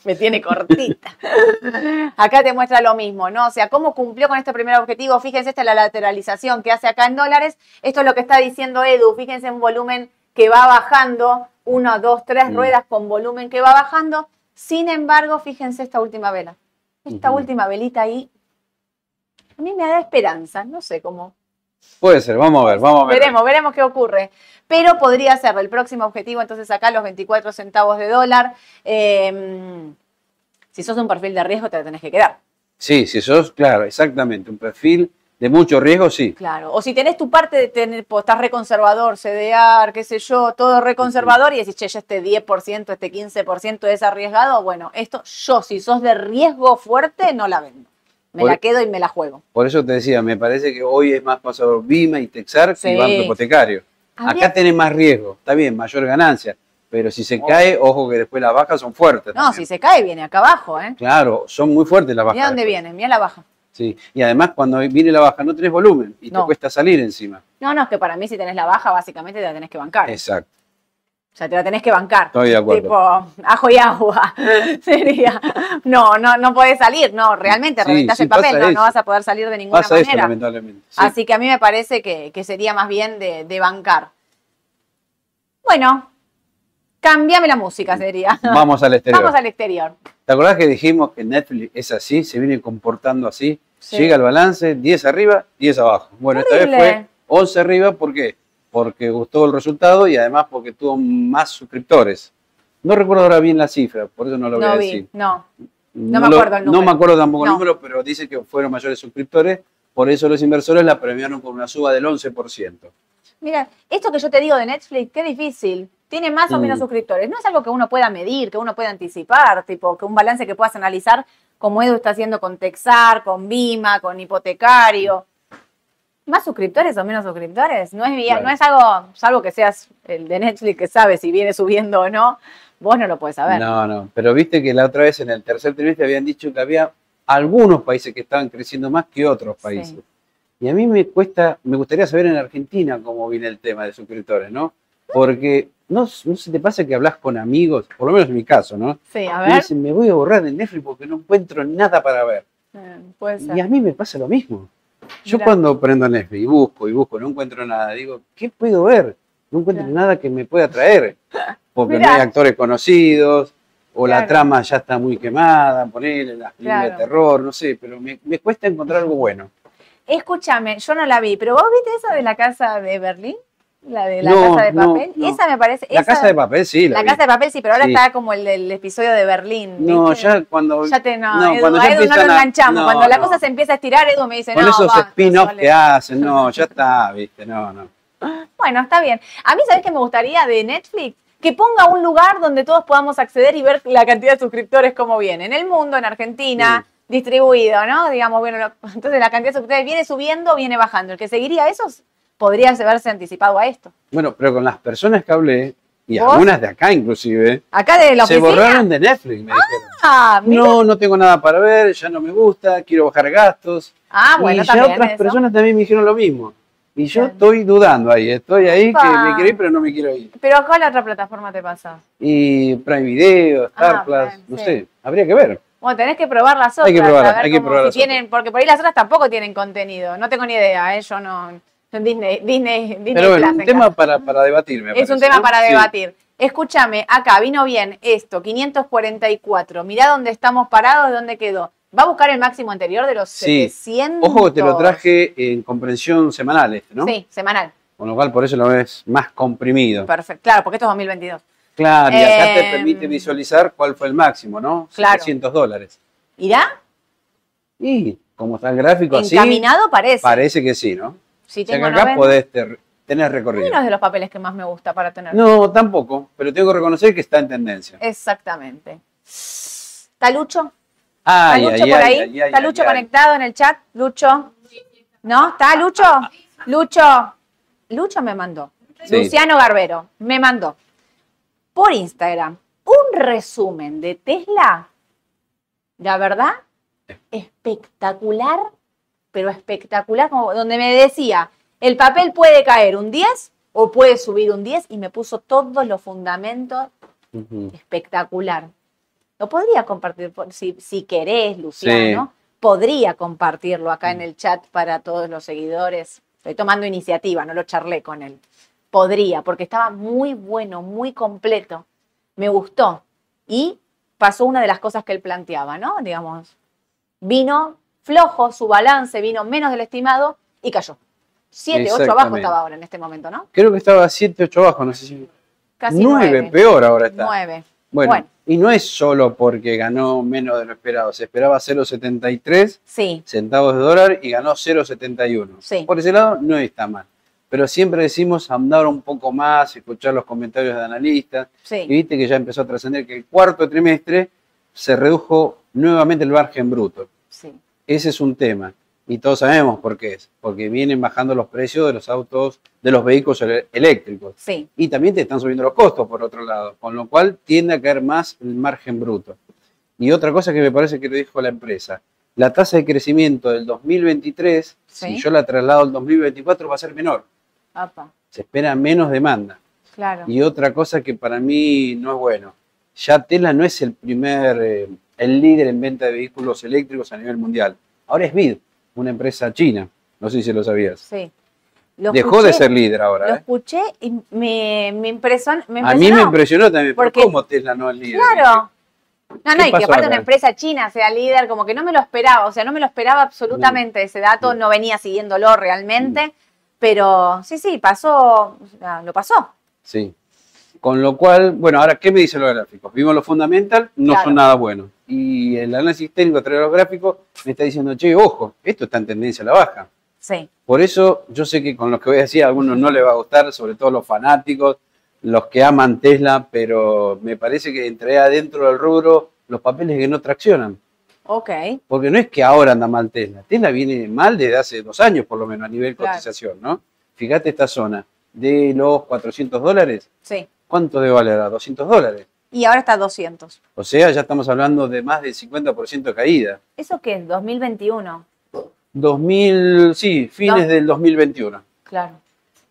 me tiene cortita. Acá te muestra lo mismo, ¿no? O sea, cómo cumplió con este primer objetivo. Fíjense, esta es la lateralización que hace acá en dólares. Esto es lo que está diciendo Edu. Fíjense en volumen que va bajando, una, dos, tres Mm. ruedas con volumen que va bajando. Sin embargo, fíjense esta última vela. Esta última velita ahí, a mí me da esperanza, no sé cómo. Puede ser, vamos a ver, vamos a ver. Veremos, veremos qué ocurre. Pero podría ser el próximo objetivo, entonces acá los 24 centavos de dólar. Eh, si sos un perfil de riesgo, te la tenés que quedar. Sí, si sos, claro, exactamente, un perfil de mucho riesgo, sí. Claro. O si tenés tu parte de tener, pues, estás reconservador, CDR, qué sé yo, todo reconservador y decís, che, ya este 10%, este 15% es arriesgado, bueno, esto yo, si sos de riesgo fuerte, no la vendo. Me Por- la quedo y me la juego. Por eso te decía, me parece que hoy es más pasador Bima y Texar Sí. que Banco Hipotecario. Habría- Acá tenés más riesgo, está bien, mayor ganancia, pero si se cae, ojo que después las bajas son fuertes. No, también. si se cae, viene acá abajo, ¿eh? Claro, son muy fuertes las bajas. Mira dónde después. viene, mira la baja. Sí, y además cuando viene la baja no tenés volumen y te cuesta salir encima. No, no, es que para mí si tenés la baja, básicamente te la tenés que bancar. Exacto, sea, te la tenés que bancar. estoy de acuerdo. Tipo, ajo y agua. Sería. No, no, no podés salir. No, realmente, Sí, reventás sí, el papel. No, no vas a poder salir de ninguna Pasa eso manera. lamentablemente. sí. Así que a mí me parece que, que sería más bien de, de bancar. Bueno, cambiame la música, sería. Vamos al exterior. Vamos al exterior. ¿Te acordás que dijimos que Netflix es así, se viene comportando así? Sí. Llega el balance, 10 arriba, 10 abajo. Bueno, esta vez fue 11 arriba, ¿por qué? Porque gustó el resultado y además porque tuvo más suscriptores. No recuerdo ahora bien la cifra, por eso no lo voy a No decir. vi, no. No me lo- acuerdo el No número. me acuerdo tampoco No. el número, pero dice que fueron mayores suscriptores, por eso los inversores la premiaron con una suba del 11%. Mira, esto que yo te digo de Netflix, qué difícil. Tiene más o Mm. menos suscriptores. No es algo que uno pueda medir, que uno pueda anticipar, tipo, que un balance que puedas analizar, como Edu está haciendo con Texar, con Bima, con Hipotecario. ¿Más suscriptores o menos suscriptores? No es, Claro. no es algo, salvo que seas el de Netflix que sabe si viene subiendo o no, vos no lo puedes saber. No, no, pero viste que la otra vez en el tercer trimestre habían dicho que había algunos países que estaban creciendo más que otros países. Sí. Y a mí me cuesta, me gustaría saber en Argentina cómo viene el tema de suscriptores, ¿no? Porque no, no se te pasa que hablas con amigos, por lo menos en mi caso, ¿no? Sí, a Y ver. dicen, me voy a borrar de Netflix porque no encuentro nada para ver. Eh, Puede ser. Y a mí me pasa lo mismo. Yo Mirá. cuando prendo Netflix y busco y busco, no encuentro nada, digo, ¿qué puedo ver? No encuentro nada que me pueda atraer. Porque Mirá. no hay actores conocidos, o la trama ya está muy quemada, ponerle las películas Claro. de terror, no sé, pero me, me cuesta encontrar algo bueno. Escúchame, yo no la vi, pero vos viste esa de la casa de Berlín, la de la No, casa de papel. no. Esa me parece. La esa- casa de papel, sí, la, La casa de papel sí, pero ahora Sí. está como el, el episodio de Berlín. No, ¿viste? ya cuando. Ya te no, Edu, cuando ya Edu no lo enganchamos. cuando la cosa se empieza a estirar, Edu me dice, Con no, esos basta, spin-offs Sole". que hacen, no, ya está, viste, no, no. Bueno, está bien. A mí, ¿sabés qué me gustaría de Netflix? Que ponga un lugar donde todos podamos acceder y ver la cantidad de suscriptores como viene. En el mundo, en Argentina, distribuido, ¿no? Digamos, bueno, entonces la cantidad de suscriptores viene subiendo, viene bajando. El que seguiría esos podría haberse anticipado a esto. Bueno, pero con las personas que hablé, y ¿Vos? algunas de acá inclusive, Acá de la se oficina. borraron de Netflix, me dijeron. Ah, mira. No, no tengo nada para ver, ya no me gusta, quiero bajar gastos. Ah, bueno, y ya también. otras eso. personas también me dijeron lo mismo. Y yo Bien. estoy dudando ahí, estoy ahí que me quiero ir, pero no me quiero ir. Pero acá la otra plataforma te pasa. Y Prime Video, Star Ah, Plus, bien, no sí. sé, habría que ver. Bueno, tenés que probar las otras. Hay que probarlas, a ver hay que probar si las tienen, porque por ahí las otras tampoco tienen contenido. No tengo ni idea, ¿eh? Yo no. Disney, Disney, Disney Pero bueno, un tema para, para debatir, me Es un tema ¿no? para Sí. debatir. Escúchame, acá vino bien esto, 544. Mirá dónde estamos parados, dónde quedó. ¿Va a buscar el máximo anterior de los Sí. 700? Ojo que te lo traje en comprensión semanal este, ¿no? Sí, semanal. Con lo cual por eso lo ves más comprimido. Perfecto. Claro, porque esto es 2022. Claro, y acá Eh, te permite visualizar cuál fue el máximo, ¿no? Claro. 700 dólares. ¿Irá? Y como está el gráfico así, Encaminado parece. parece que sí, ¿no? Si O sea que tengo acá 90, podés ter- tener recorrido. no es de los papeles que más me gusta para tener. No, tampoco, pero tengo que reconocer que está en tendencia. Exactamente. ¿Está Lucho? Ay, ¿Está ay, Lucho por ay, ahí? ¿Está Lucho conectado en el chat? ¿Lucho? ¿No? ¿Está Lucho? Lucho. Lucho me mandó. Sí. Luciano Garbero me mandó por Instagram un resumen de Tesla. La verdad, espectacular, pero espectacular, como donde me decía, el papel puede caer un 10 o puede subir un 10 y me puso todos los fundamentos espectacular. Lo podría compartir, si, si querés, Luciano, podría compartirlo acá Mm. en el chat para todos los seguidores. Estoy tomando iniciativa, no lo charlé con él. Podría, porque estaba muy bueno, muy completo. Me gustó. Y pasó una de las cosas que él planteaba, ¿no? Digamos, vino flojo su balance, vino menos del estimado y cayó. 7, 8 abajo estaba ahora en este momento, ¿no? Creo que estaba 7, 8 abajo, no sé si. Casi 9, 9. peor ahora está. 9. Bueno, Bueno. y no es solo porque ganó menos de lo esperado, se esperaba 0,73 Sí, centavos de dólar y ganó 0,71. Sí. Por ese lado no está mal. Pero siempre decimos andar un poco más, escuchar los comentarios de analistas. Y viste que ya empezó a trascender que el cuarto trimestre se redujo nuevamente el margen bruto. sí. Ese es un tema. Y todos sabemos por qué es. Porque vienen bajando los precios de los autos, de los vehículos eléctricos. Sí, Y también te están subiendo los costos, por otro lado. Con lo cual tiende a caer más el margen bruto. Y otra cosa que me parece que lo dijo la empresa. La tasa de crecimiento del 2023, Sí. si yo la traslado al 2024, va a ser menor. apa, Se espera menos demanda. claro. Y otra cosa que para mí no es bueno, ya Tesla no es el primer, eh, el líder en venta de vehículos eléctricos a nivel mundial. Ahora es BID, una empresa china. No sé si lo sabías. Sí. Lo Dejó de ser líder Lo ahora. ¿eh? escuché y me, me, impresion- me A mí me impresionó. impresionó también, Porque- ¿cómo Tesla no es líder? Claro. No, no, ¿Qué y que aparte acá? una empresa china sea líder, como que no me lo esperaba, o sea, no me lo esperaba absolutamente ese dato, Mm. no venía siguiéndolo realmente, pero sí, sí, pasó, lo pasó. Sí. Con lo cual, bueno, ahora, ¿qué me dicen los gráficos? Vimos lo fundamental, no Claro. son nada buenos. Y el análisis técnico a través de los gráficos me está diciendo, che, ojo, esto está en tendencia a la baja. Sí, Por eso yo sé que con lo que voy a decir a algunos no les va a gustar, sobre todo los fanáticos, los que aman Tesla, pero me parece que entré adentro del rubro los papeles que no traccionan. ok, Porque no es que ahora anda mal Tesla. Tesla viene mal desde hace dos años por lo menos a nivel Claro. cotización, ¿no? Fíjate esta zona de los 400 dólares, sí. ¿cuánto debe valer? A 200 dólares. Y ahora está 200. O sea, ya estamos hablando de más del 50% de caída. ¿Eso qué es? 2021. 2000, sí, fines No. del 2021. Claro.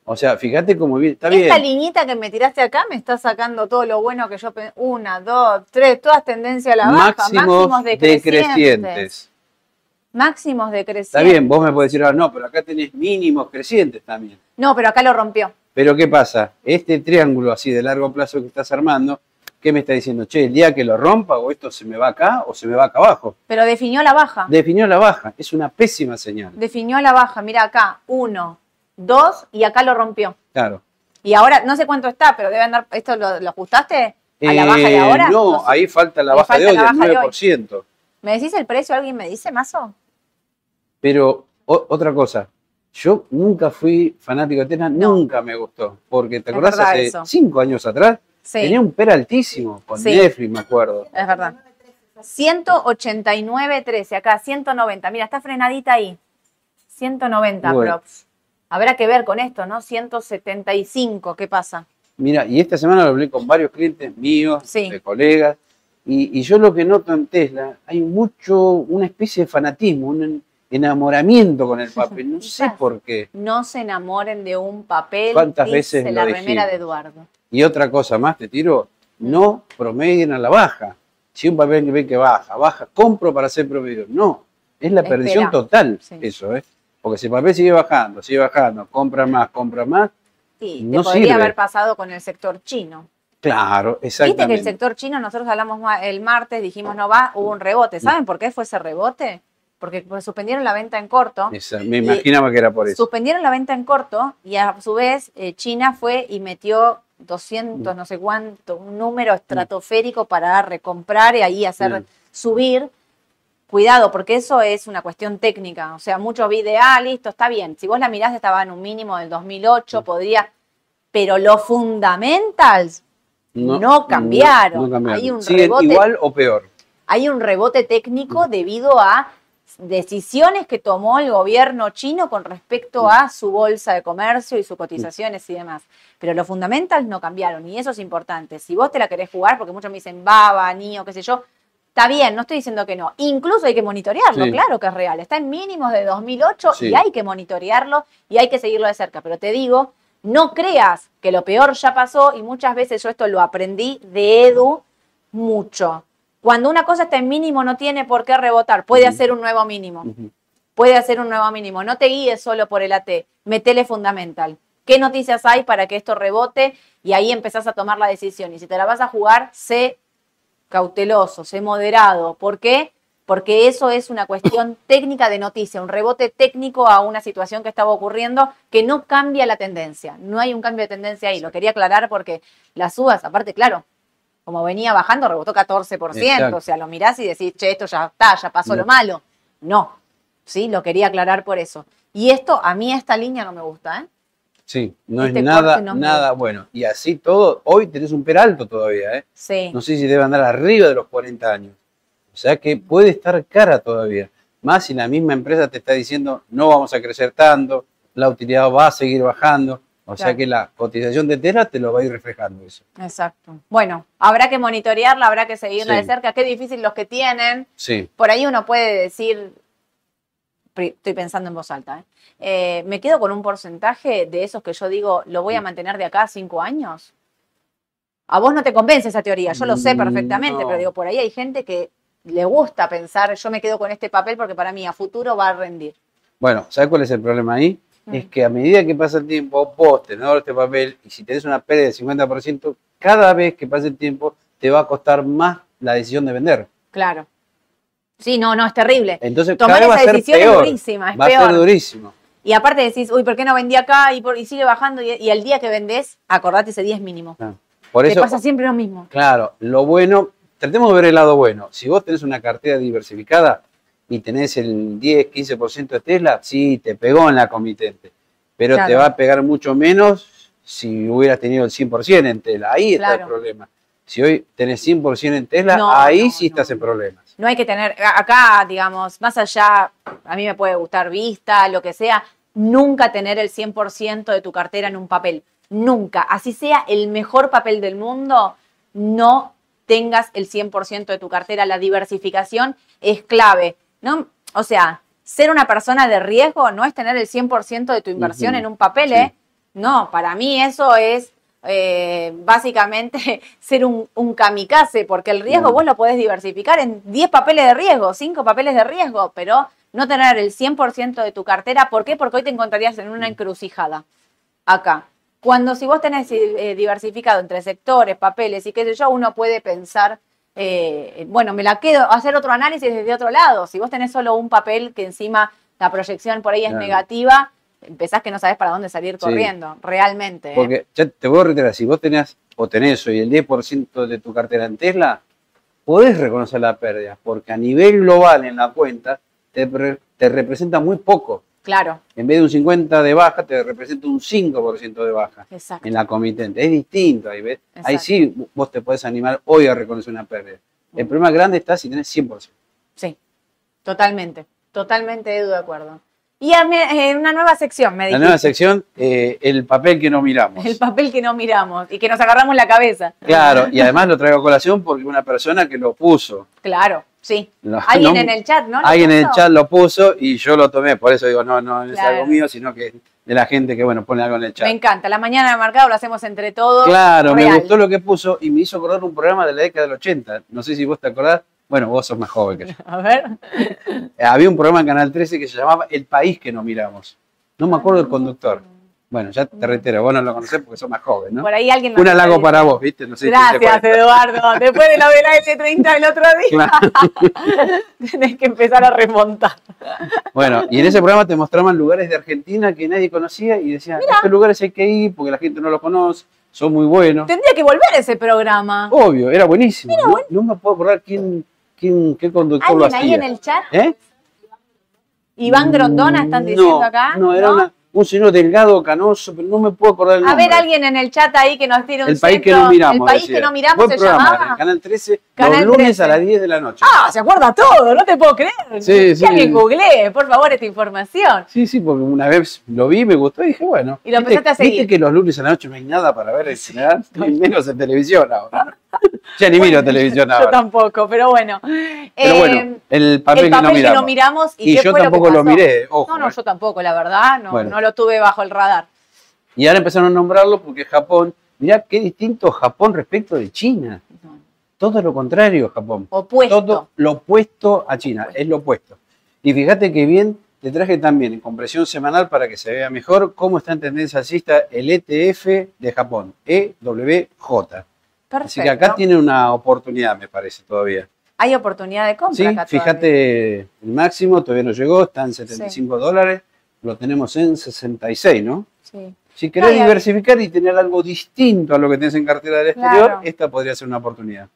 O sea, fíjate cómo bien, está Esta bien. liñita que me tiraste acá me está sacando todo lo bueno que yo pensé. Una, dos, tres, todas tendencia a la baja. Máximos Máximos decrecientes. decrecientes. Máximos decrecientes. Está bien, vos me podés decir, ah, no, pero acá tenés mínimos crecientes también. No, pero acá lo rompió. Pero ¿qué pasa? Este triángulo así de largo plazo que estás armando, ¿qué me está diciendo? Che, el día que lo rompa, o esto se me va acá o se me va acá abajo. Pero definió la baja. Definió la baja, es una pésima señal. Definió la baja. Mira acá, uno, dos, y acá lo rompió. Claro. Y ahora, no sé cuánto está, pero debe andar. ¿Esto lo, lo ajustaste? ¿A la baja de Eh, ahora? No, sé. ahí falta la baja de hoy, baja de hoy. 9%. ¿Me decís el precio? ¿Alguien me dice, Mazo? Pero o- otra cosa, yo nunca fui fanático de Tesla, No. nunca me gustó. Porque te Es acordás hace eso. cinco años atrás, Sí, tenía un PER altísimo con Sí. Netflix, me acuerdo. es verdad. 189.13, acá, 190. Mira, está frenadita ahí. 190 Bueno. props. Habrá que ver con esto, ¿no? 175, ¿qué pasa? Mira, y esta semana lo hablé con varios clientes míos, Sí. de colegas, y, y yo lo que noto en Tesla, hay mucho, una especie de fanatismo, un enamoramiento con el papel, no sé por qué. No se enamoren de un papel. ¿Cuántas veces la remera de Eduardo. Y otra cosa más, te tiro, no promedien a la baja. Si un papel que ve que baja, baja, compro para hacer promedio. No, es la Espera. perdición total Sí. eso, ¿eh? Porque si el papel sigue bajando, sigue bajando, compra más, compra más, te No podría sirve. haber pasado con el sector chino. claro, Viste que el exactamente. sector chino, nosotros hablamos el martes, dijimos no va, hubo un rebote. ¿Saben por qué fue ese rebote? Porque pues, suspendieron la venta en corto. Esa- me imaginaba que era por eso. Suspendieron la venta en corto y a su vez eh, China fue y metió 200, no sé cuánto, un número estratosférico para recomprar y ahí hacer Mm. subir. Cuidado, porque eso es una cuestión técnica. O sea, muchos vi de, ah, listo, está bien. Si vos la mirás, estaba en un mínimo del 2008, podría. Pero los fundamentals no cambiaron. no cambiaron. Hay un Siguen rebote- igual o peor. hay un rebote técnico debido a decisiones que tomó el gobierno chino con respecto a su bolsa de comercio y sus cotizaciones y demás. Pero los fundamentals no cambiaron y eso es importante. Si vos te la querés jugar, porque muchos me dicen baba, niño, qué sé yo, está bien, no estoy diciendo que no. Incluso hay que monitorearlo, Sí. claro que es real. Está en mínimos de 2008 Sí. y hay que monitorearlo y hay que seguirlo de cerca. Pero te digo, no creas que lo peor ya pasó y muchas veces yo esto lo aprendí de Edu mucho. Cuando una cosa está en mínimo no tiene por qué rebotar, puede hacer un nuevo mínimo. Puede hacer un nuevo mínimo. No te guíes solo por el AT, metele fundamental. ¿Qué noticias hay para que esto rebote? Y ahí empezás a tomar la decisión. Y si te la vas a jugar, sé cauteloso, sé moderado. ¿Por qué? Porque eso es una cuestión técnica de noticia, un rebote técnico a una situación que estaba ocurriendo que no cambia la tendencia. No hay un cambio de tendencia ahí. Lo quería aclarar porque las subas, aparte, claro, como venía bajando, rebotó 14%. Exacto. O sea, lo mirás y decís, che, esto ya está, ya pasó No. lo malo. No, ¿sí? Lo quería aclarar por eso. Y esto, a mí esta línea no me gusta, ¿eh? Sí, no Este es nada, no me nada bueno. Y así todo, hoy tenés un PER alto todavía, ¿eh? Sí. No sé si debe andar arriba de los 40 años. O sea que puede estar cara todavía. Más si la misma empresa te está diciendo no vamos a crecer tanto, la utilidad va a seguir bajando. O sea que la cotización de Tesla te lo va a ir reflejando eso. Exacto. Bueno, habrá que monitorearla, habrá que seguirla Sí. de cerca. Qué difícil los que tienen. Sí, Por ahí uno puede decir, estoy pensando en voz alta, ¿eh? Eh, me quedo con un porcentaje de esos que yo digo, lo voy a mantener de acá a cinco años. A vos no te convence esa teoría, yo lo sé Mm, perfectamente, no. pero digo, por ahí hay gente que le gusta pensar, yo me quedo con este papel porque para mí a futuro va a rendir. Bueno, ¿sabes cuál es el problema ahí? Mm. Es que a medida que pasa el tiempo, vos tenés este papel y si tenés una pérdida del 50%, cada vez que pase el tiempo te va a costar más la decisión de vender. Claro. Sí, no, no, es terrible. Entonces Tomar va a esa decisión es peor. durísima, es va a peor. ser durísimo. Y aparte decís, uy, ¿por qué no vendí acá? Y, por- y sigue bajando. Y, y el día que vendés, acordate ese día es mínimo. Por Te eso, pasa siempre lo mismo. claro, lo bueno, tratemos de ver el lado bueno. Si vos tenés una cartera diversificada y tenés el 10, 15% de Tesla, sí, te pegó en la comitente. Pero te va a pegar mucho menos si hubieras tenido el 100% en Tesla. Ahí está el problema. Si hoy tenés 100% en Tesla, No, ahí no, sí no. estás en problemas. No hay que tener, acá, digamos, más allá, a mí me puede gustar vista, lo que sea, nunca tener el 100% de tu cartera en un papel. Nunca. Así sea el mejor papel del mundo, no tengas el 100% de tu cartera. La diversificación es clave. ¿No? O sea, ser una persona de riesgo no es tener el 100% de tu inversión en un papel, Sí. ¿eh? No, para mí eso es eh, básicamente ser un, un kamikaze, porque el riesgo Mm. vos lo podés diversificar en 10 papeles de riesgo, 5 papeles de riesgo, pero no tener el 100% de tu cartera. ¿Por qué? Porque hoy te encontrarías en Mm. una encrucijada. Acá. Cuando si vos tenés eh, diversificado entre sectores, papeles y qué sé yo, uno puede pensar, eh, bueno, me la quedo, hacer otro análisis desde otro lado. Si vos tenés solo un papel que encima la proyección por ahí es Claro. negativa, empezás que no sabes para dónde salir Sí. corriendo, realmente. ¿eh? Porque ya te voy a reiterar, si vos tenés o tenés hoy el 10% de tu cartera en Tesla, podés reconocer la pérdida, porque a nivel global en la cuenta te, te representa muy poco. Claro, En vez de un 50 de baja, te representa un 5% de baja exacto. en la comitente. Es distinto ahí, ¿ves? Ahí sí vos te podés animar hoy a reconocer una pérdida. El problema grande está si tenés 100%. Sí, totalmente, totalmente de acuerdo. Y a mí, eh, una nueva sección, me La dijiste. nueva sección, eh, el papel que no miramos. El papel que no miramos y que nos agarramos la cabeza. Claro, y además lo traigo a colación porque una persona que lo puso. Claro, sí. Alguien no- en el chat, ¿no? ¿Lo Alguien en el chat lo puso y yo lo tomé, por eso digo, no, no es Claro. algo mío, sino que de la gente que, bueno, pone algo en el chat. Me encanta. La mañana de mercado lo hacemos entre todos. Claro, me gustó lo que puso y me hizo acordar un programa de la década del 80. No sé si vos te acordás. Bueno, vos sos más joven que yo. A ver. Eh, Había un programa en Canal 13 que se llamaba El País que no miramos. No me acuerdo del conductor. Bueno, ya te reitero, vos no lo conocés porque sos más joven, ¿no? Por ahí alguien nos Un halago para vos, ¿viste? No sé Gracias. Eduardo. Después de lo la S30 del otro día, tenés que empezar a remontar. Bueno, y en ese programa te mostraban lugares de Argentina que nadie conocía y decían, estos lugares hay que ir porque la gente no los conoce, son muy buenos. Tendría que volver ese programa. Obvio, era buenísimo. no, no me puedo acordar quién, quién, qué conductor lo ¿Alguien ahí hacía. en el chat? ¿Eh? Iván Grondona están diciendo no, acá. No, era una- un señor delgado, canoso, pero no me puedo acordar el A nombre. ver, alguien en el chat ahí que nos tire un El país que no miramos. El país decía. que no miramos Buen se programa, llamaba. Canal 13, Canal los lunes 13. a las 10 de la noche. Ah, se acuerda todo, no te puedo creer. Sí, que sí. alguien googlee, por favor, esta información. Sí, sí, porque una vez lo vi, me gustó y dije, bueno. Y lo ¿viste- empezaste a seguir. Viste que los lunes a la noche no hay nada para ver en general, ni menos en televisión ahora. Ya ni miro televisión Yo ahora. tampoco, pero bueno. Pero Eh, bueno, el papel, el papel que no miramos. y, Y qué yo fue tampoco lo, que miré, ojo, No, no, eh. yo tampoco, la verdad, no, Bueno. no lo tuve bajo el radar. Y ahora empezaron a nombrarlo porque Japón, mirá qué distinto Japón respecto de China. Todo lo contrario, Japón. Opuesto. Todo lo opuesto a China, es lo opuesto. Y fíjate que bien, te traje también en compresión semanal para que se vea mejor cómo está en tendencia alcista el ETF de Japón, EWJ. Perfecto. Así que acá tiene una oportunidad, me parece, todavía. Hay oportunidad de compra Sí, acá todavía. fíjate, el máximo todavía no llegó, está en 75 dólares, lo tenemos en 66, ¿no? Sí. Si querés No, diversificar y tener algo distinto a lo que tenés en cartera del exterior, Claro. esta podría ser una oportunidad.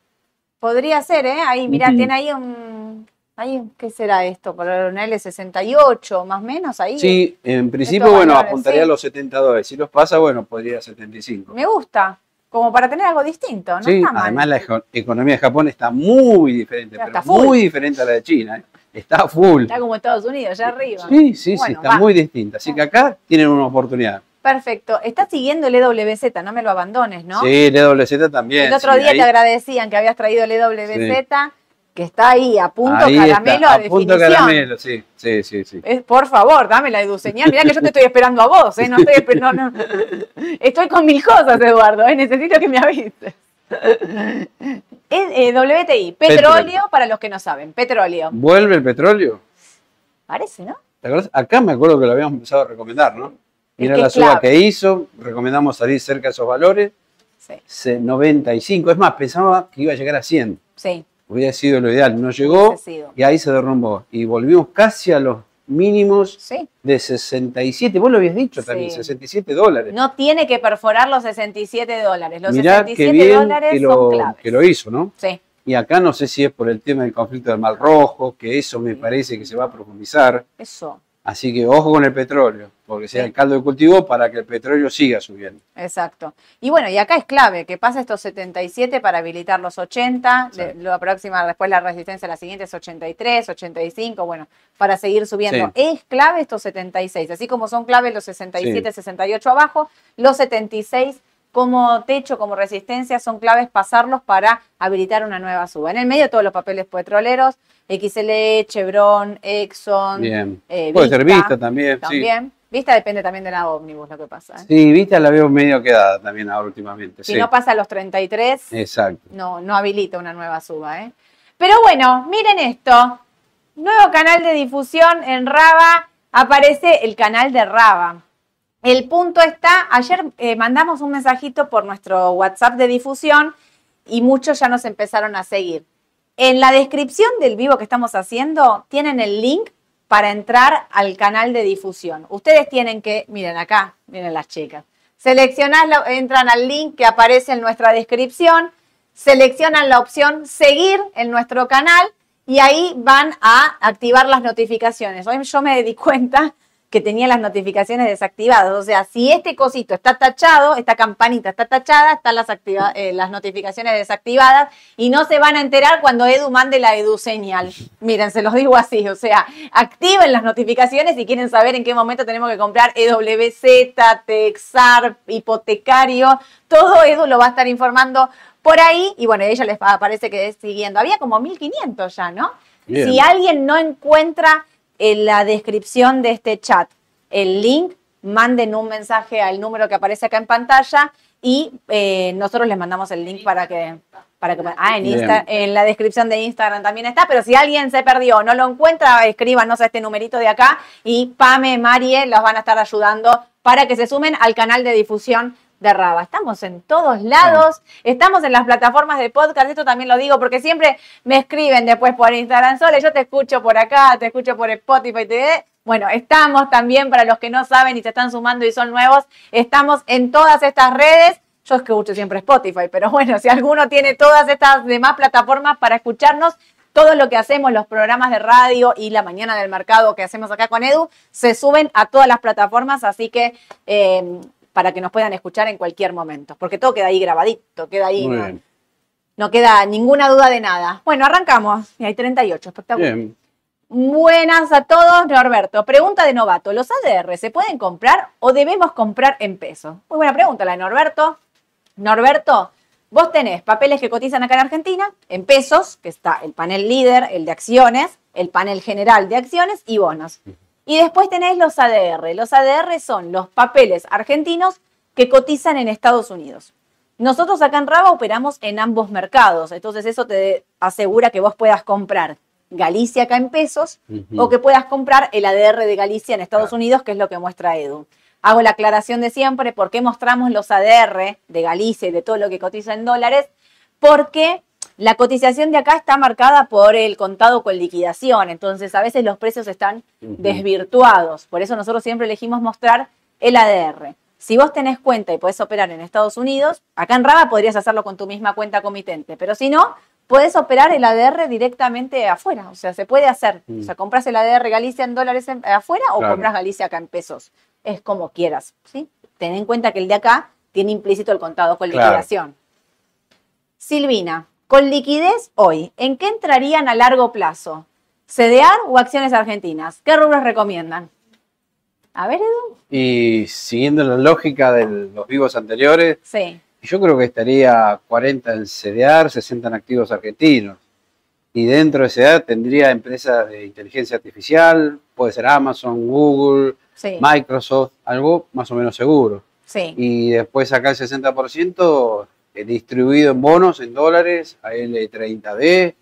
Podría ser, ¿eh? Ahí, mira, Ujú. tiene ahí un... Ahí, ¿Qué será esto? Por un L68, más o menos, ahí. Sí, en principio, bueno, valores, apuntaría sí. a los 70 dólares. Si los pasa, bueno, podría a 75. Me gusta. Como para tener algo distinto, no sí, está mal. además la eco- economía de Japón está muy diferente, Ya pero está full. muy diferente a la de China. ¿eh? Está full. Está como Estados Unidos, allá arriba. Sí, sí, sí, está va. muy distinta. Así que acá tienen una oportunidad. Perfecto. Estás siguiendo el EWZ, no me lo abandones, ¿no? Sí, el EWZ también. el otro sí, día ahí- te agradecían que habías traído el EWZ, que está ahí a punto ahí caramelo está, a, a punto definición. caramelo, sí, sí, sí, sí. Es- por favor, dame la eduseñal. Mirá que yo te estoy esperando a vos, ¿eh? No estoy esperando. no. Estoy con mil cosas, Eduardo, ¿eh? Necesito que me avises. Es, eh, WTI, petróleo, Petróleo. para los que no saben, petróleo. ¿Vuelve el petróleo? Parece, ¿no? ¿Te acuerdas? Acá me acuerdo que lo habíamos empezado a recomendar, ¿no? Mira la suba clave. que hizo, recomendamos salir cerca de esos valores, Sí, se- 95, es más, pensaba que iba a llegar a 100, sí. Hubiera sido lo ideal, no llegó y ahí se derrumbó y volvimos casi a los mínimos Sí. de 67, vos lo habías dicho también, Sí. 67 dólares. No tiene que perforar los 67 dólares. Los Mirá qué 67 bien dólares que son lo, claves. que lo hizo, ¿no? Sí, Y acá no sé si es por el tema del conflicto del Mar Rojo, que eso me parece que se va a profundizar. eso. Así que ojo con el petróleo, porque sea Sí. el caldo de cultivo para que el petróleo siga subiendo. Exacto. Y bueno, y acá es clave que pase estos 77 para habilitar los 80, Sí. lo próxima, después la resistencia la siguiente es 83, 85, bueno, para seguir subiendo. Sí. Es clave estos 76, así como son claves los 67, 68 abajo, los 76 como techo, como resistencia, son claves pasarlos para habilitar una nueva suba. En el medio todos los papeles petroleros, XLE, Chevron, Exxon, Bien. eh, Puede ser Vista, también, también. Vista depende también de la ómnibus, lo que pasa. ¿eh? Sí, Vista la veo medio quedada también ahora últimamente. Si sí. no pasa a los 33, Exacto. no, no habilita una nueva suba. ¿eh? Pero bueno, miren esto. Nuevo canal de difusión en Raba. Aparece el canal de Raba. El punto está, ayer eh, mandamos un mensajito por nuestro WhatsApp de difusión y muchos ya nos empezaron a seguir. En la descripción del vivo que estamos haciendo tienen el link para entrar al canal de difusión. Ustedes tienen que, miren acá, miren las chicas, seleccionan, entran al link que aparece en nuestra descripción, seleccionan la opción seguir en nuestro canal y ahí van a activar las notificaciones. Hoy yo me di cuenta que tenía las notificaciones desactivadas. O sea, si este cosito está tachado, esta campanita está tachada, están las, activa eh, las notificaciones desactivadas y no se van a enterar cuando Edu mande la Edu señal. Miren, se los digo así, o sea, activen las notificaciones si quieren saber en qué momento tenemos que comprar EWZ, Texar, hipotecario, todo Edu lo va a estar informando por ahí y bueno, ella les parece que es siguiendo. Había como 1500 ya, ¿no? Bien. Si alguien no encuentra en la descripción de este chat. El link, manden un mensaje al número que aparece acá en pantalla y eh, nosotros les mandamos el link para que... Para que ah, en, Insta, en, la descripción de Instagram también está, pero si alguien se perdió o no lo encuentra, escríbanos a este numerito de acá y Pame, Marie los van a estar ayudando para que se sumen al canal de difusión de Raba. Estamos en todos lados, estamos en las plataformas de podcast, esto también lo digo porque siempre me escriben después por Instagram, Sole, yo te escucho por acá, te escucho por Spotify. Bueno, estamos también para los que no saben y se están sumando y son nuevos, estamos en todas estas redes. Yo escucho siempre Spotify, pero bueno, si alguno tiene todas estas demás plataformas para escucharnos, todo lo que hacemos, los programas de radio y la mañana del mercado que hacemos acá con Edu, se suben a todas las plataformas, así que eh, para que nos puedan escuchar en cualquier momento, porque todo queda ahí grabadito, queda ahí, no, no, queda ninguna duda de nada. Bueno, arrancamos, y hay 38, espectacular. Bien. Buenas a todos, Norberto. Pregunta de novato, ¿los ADR se pueden comprar o debemos comprar en pesos? Muy buena pregunta la de Norberto. Norberto, vos tenés papeles que cotizan acá en Argentina, en pesos, que está el panel líder, el de acciones, el panel general de acciones y bonos. Y después tenés los ADR. Los ADR son los papeles argentinos que cotizan en Estados Unidos. Nosotros acá en Raba operamos en ambos mercados, entonces eso te asegura que vos puedas comprar Galicia acá en pesos uh -huh. o que puedas comprar el ADR de Galicia en Estados claro. Unidos, que es lo que muestra Edu. Hago la aclaración de siempre, ¿por qué mostramos los ADR de Galicia y de todo lo que cotiza en dólares? Porque la cotización de acá está marcada por el contado con liquidación, entonces a veces los precios están uh -huh. desvirtuados. Por eso nosotros siempre elegimos mostrar el ADR. Si vos tenés cuenta y podés operar en Estados Unidos, acá en Raba podrías hacerlo con tu misma cuenta comitente, pero si no, podés operar el ADR directamente afuera. O sea, se puede hacer. Mm. O sea, compras el ADR Galicia en dólares en, afuera o Claro. compras Galicia acá en pesos. Es como quieras, ¿sí? Ten en cuenta que el de acá tiene implícito el contado con Claro. liquidación. Silvina, con liquidez hoy, ¿en qué entrarían a largo plazo? ¿CDR o acciones argentinas? ¿Qué rubros recomiendan? A ver, Edu. Y siguiendo la lógica de los vivos anteriores, Sí. yo creo que estaría 40 en CDR, 60 en activos argentinos. Y dentro de CDR tendría empresas de inteligencia artificial, puede ser Amazon, Google, Sí. Microsoft, algo más o menos seguro. Sí. Y después acá el 60% eh, distribuido en bonos, en dólares, AL30D,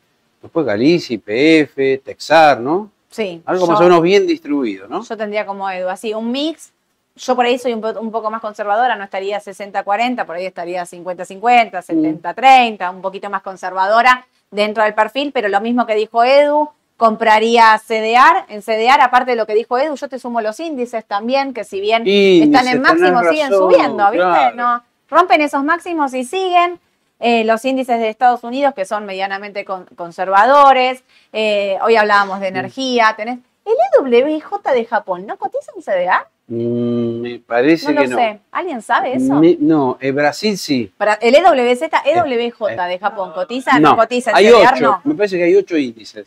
después Galicia, IPF, Texar, ¿no? Sí. Algo Yo- más o menos bien distribuido, ¿no? Yo tendría como Edu, así, un mix. Yo por ahí soy un, un poco más conservadora, no estaría 60-40, por ahí estaría 50-50, 70-30, un poquito más conservadora dentro del perfil, pero lo mismo que dijo Edu, compraría CDR. En CDR, aparte de lo que dijo Edu, yo te sumo los índices también, que si bien Índices, están en máximo, siguen subiendo, ¿viste? claro. No, rompen esos máximos y siguen. Eh, los índices de Estados Unidos, que son medianamente con- conservadores. Eh, hoy hablábamos de energía. Tenés el EWJ de Japón, ¿no cotiza en CDA? Mm, me parece No lo que no. sé. ¿Alguien sabe eso? Me- no, eh, Brasil sí. Para el EWZ, EWJ de Japón, ¿cotiza? No, No, cotiza en hay CDR, ocho. no. Me parece que hay ocho índices.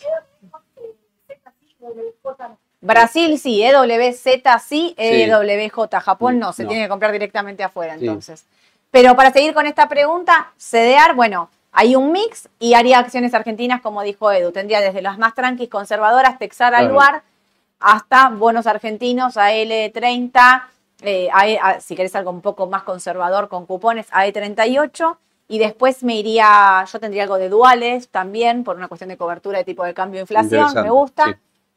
Brasil sí, EWZ sí, EWJ. Japón no, se tiene que comprar directamente afuera Sí. entonces. Pero para seguir con esta pregunta, CDR, bueno, hay un mix y haría acciones argentinas como dijo Edu. Tendría desde las más tranquis conservadoras, Texar, Claro. Aluar, hasta bonos argentinos AL30, eh, a- si querés algo un poco más conservador con cupones, AE38. Y después me iría, yo tendría algo de duales también, por una cuestión de cobertura de tipo de cambio de inflación, me gusta. sí.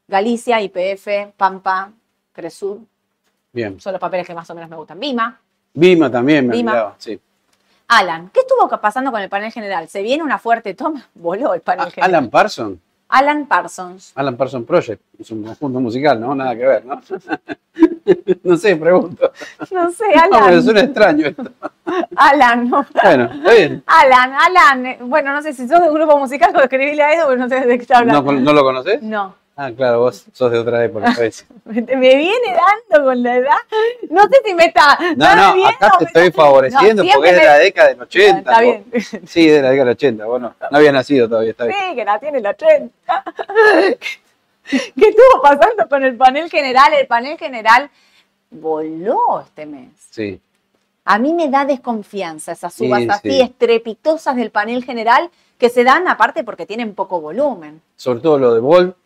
Galicia, IPF, Pampa, Cresud, Bien. son los papeles que más o menos me gustan. Vima. Vima también me olvidaba, sí. Alan, ¿qué estuvo pasando con el panel general? ¿Se viene una fuerte toma? Voló el panel Ah, general. Alan Parsons. Alan Parsons. Alan Parsons Project. Es un conjunto musical, ¿no? Nada que ver, ¿no? no sé, pregunto. No sé, No, me Alan. suena extraño esto. Alan, no. Bueno, está bien. Alan, Alan. eh, Bueno, no sé si sos de un grupo musical escribíle a Edu, pero no sé de qué está ¿No, hablando. ¿No lo conoces? No. Ah, claro, vos sos de otra época. Me, viene dando con la edad. No sé si me está. No, ¿está no, acá te estoy favoreciendo No, porque es de la década del 80. Está bien. Sí, de la década del 80. Bueno, no había nacido todavía, está bien. Sí, que la tiene el 80. ¿Qué estuvo pasando con el panel general? El panel general voló este mes. Sí. A mí me da desconfianza esas subas Sí, así sí. estrepitosas del panel general que se dan aparte porque tienen poco volumen. Sobre todo lo de Vol.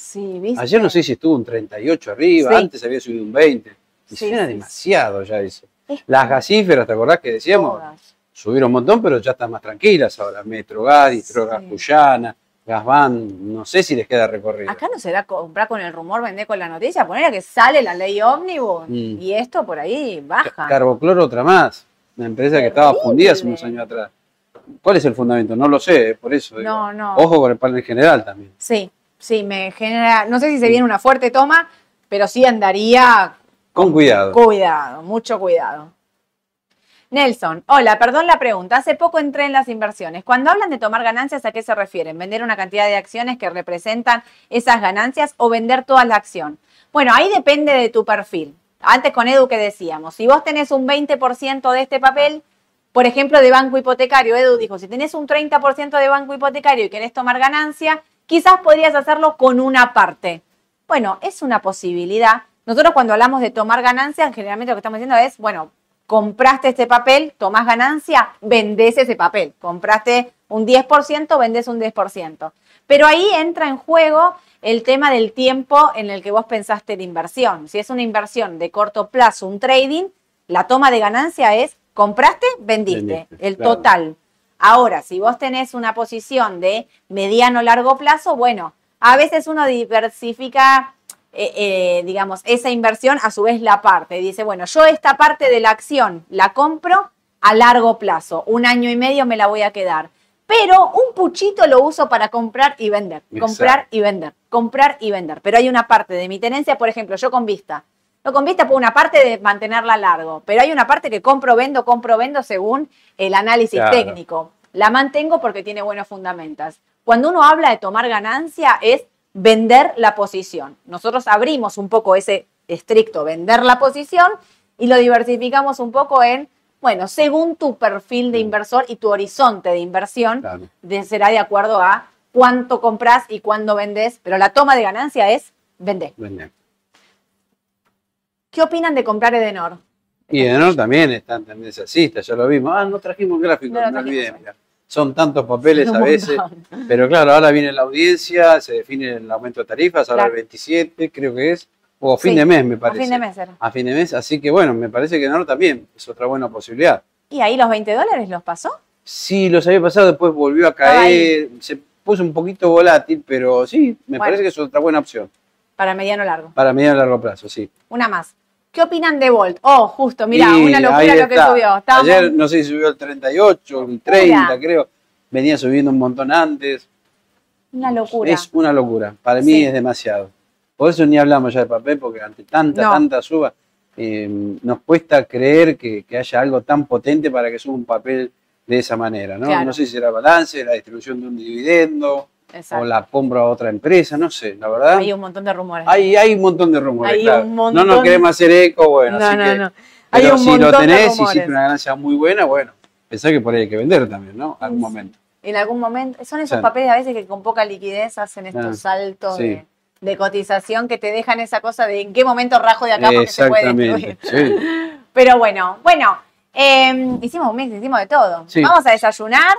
Sí, ¿viste? Ayer no sé si estuvo un 38 arriba, Sí. antes había subido un 20. Y Sí, sí, demasiado ya eso. Es Las gasíferas, ¿te acordás que decíamos? todas. Subieron un montón, pero ya están más tranquilas ahora. Metrogas, Distrogas Sí. Cuyana, Gasban, no sé si les queda recorrido. Acá no será comprar con el rumor, vender con la noticia, poner a que sale la ley ómnibus Mm. y esto por ahí baja. Carbocloro otra más, una empresa que estaba fundida hace unos años atrás. ¿Cuál es el fundamento? No lo sé, eh, por eso. digo. No, no. Ojo con el panel general también. Sí, sí, me genera, no sé si se viene una fuerte toma, pero sí andaría Con cuidado. Cuidado, mucho cuidado. Nelson, hola, perdón la pregunta. Hace poco entré en las inversiones. Cuando hablan de tomar ganancias, ¿a qué se refieren? ¿Vender una cantidad de acciones que representan esas ganancias o vender toda la acción? Bueno, ahí depende de tu perfil. Antes con Edu que decíamos, si vos tenés un 20% de este papel, por ejemplo, de banco hipotecario, Edu dijo, si tenés un 30% de banco hipotecario y querés tomar ganancia, quizás podrías hacerlo con una parte. Bueno, es una posibilidad. Nosotros cuando hablamos de tomar ganancia, generalmente lo que estamos diciendo es, bueno, compraste este papel, tomás ganancia, vendés ese papel. Compraste un 10%, vendés un 10%. Pero ahí entra en juego el tema del tiempo en el que vos pensaste la inversión. Si es una inversión de corto plazo, un trading, la toma de ganancia es compraste, vendiste, Vendiste, el claro. total. Ahora, si vos tenés una posición de mediano largo plazo, bueno, a veces uno diversifica, eh, eh, digamos, esa inversión, a su vez la parte. Dice, bueno, yo esta parte de la acción la compro a largo plazo, un año y medio me la voy a quedar. Pero un puchito lo uso para comprar y vender, comprar y vender, comprar y vender. Pero hay una parte de mi tenencia, por ejemplo, yo con vista. Yo con vista por una parte de mantenerla largo, pero hay una parte que compro, vendo, compro, vendo según el análisis Claro. técnico. La mantengo porque tiene buenos fundamentos. Cuando uno habla de tomar ganancia es vender la posición. Nosotros abrimos un poco ese estricto vender la posición y lo diversificamos un poco en, bueno, según tu perfil de inversor y tu horizonte de inversión, Claro. de- será de acuerdo a cuánto compras y cuándo vendes, pero la toma de ganancia es vender. Vender. ¿Qué opinan de comprar Edenor? Y de no también están tendencia alcista, ya lo vimos. Ah, no trajimos gráficos, No no, trajimos. olvidé, mira. Son tantos papeles a veces. Pero claro, ahora viene la audiencia, se define el aumento de tarifas, ahora Claro. el 27, creo que es. O a fin Sí, de mes, me A parece. fin de mes era. A fin de mes, así que bueno, me parece que no también es otra buena posibilidad. ¿Y ahí los 20 dólares los pasó? Sí, los había pasado, después volvió a caer, se puso un poquito volátil, pero sí, me Bueno. parece que es otra buena opción Para mediano largo. para mediano largo plazo, sí. Una más. ¿Qué opinan de Volt? Oh, justo, mira, Y una locura lo que subió. Estábamos- Ayer no sé si subió el 38, el 30, creo. Venía subiendo un montón antes. Una locura. Es una locura. Para mí Sí. es demasiado. Por eso ni hablamos ya de papel, porque ante tanta, No. tanta suba, eh, nos cuesta creer que, que haya algo tan potente para que suba un papel de esa manera. ¿no? Claro. no sé si será balance, la distribución de un dividendo, Exacto. o la compra a otra empresa, no sé, la verdad. Hay un montón de rumores. Hay, hay un montón de rumores. Hay claro. un montón. No nos queremos hacer eco, bueno, no, así no, que. no. Hay Pero un si montón lo tenés y hiciste una ganancia muy buena, bueno, pensá que por ahí hay que vender también, ¿no? Algún Sí. momento. En algún momento. Son esos papeles a veces que con poca liquidez hacen estos Ah, saltos sí. de, de cotización que te dejan esa cosa de en qué momento rajo de acá porque se puede destruir. Sí. Pero bueno, bueno, eh, hicimos un mix, hicimos de todo. Vamos a desayunar.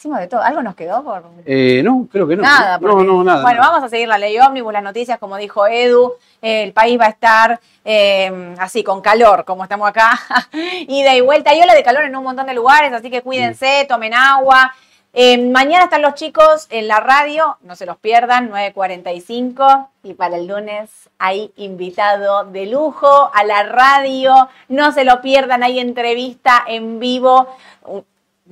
Hicimos de todo. ¿Algo nos quedó por...? Eh, no, creo que no. Nada. no, porque- no, nada. Bueno, nada. vamos a seguir la ley ómnibus, las noticias, como dijo Edu. eh, el país va a estar eh, así, con calor, como estamos acá. Ida y vuelta. Hay ola de calor en un montón de lugares, así que cuídense, tomen agua. Mañana están los chicos en la radio, no se los pierdan, 9.45. Y para el lunes hay invitado de lujo a la radio. No se lo pierdan, hay entrevista en vivo.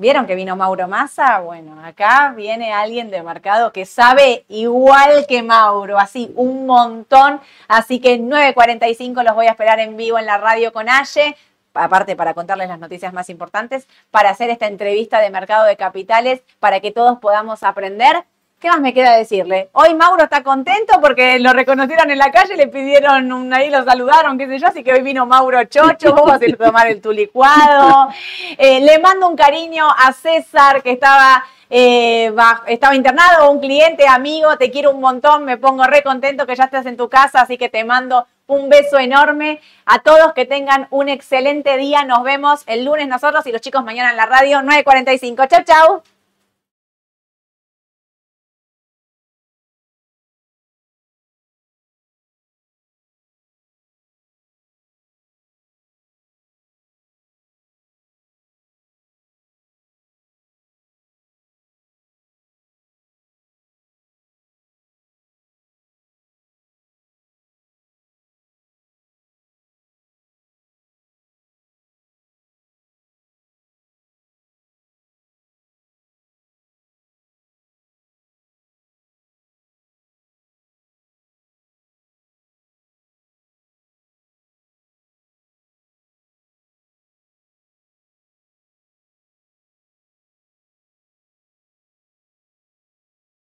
¿Vieron que vino Mauro Massa? Bueno, acá viene alguien de mercado que sabe igual que Mauro, así un montón. Así que 9.45 los voy a esperar en vivo en la radio con Aye, aparte para contarles las noticias más importantes, para hacer esta entrevista de mercado de capitales, para que todos podamos aprender. ¿Qué más me queda decirle? Hoy Mauro está contento porque lo reconocieron en la calle, le pidieron, un, ahí lo saludaron, qué sé yo, así que hoy vino Mauro Chocho, vos vas a tomar el tu licuado. Eh, le mando un cariño a César, que estaba, eh, estaba internado, un cliente, amigo, te quiero un montón, me pongo re contento que ya estés en tu casa, así que te mando un beso enorme. A todos que tengan un excelente día, nos vemos el lunes nosotros y los chicos mañana en la radio, 9.45. Chau, chau.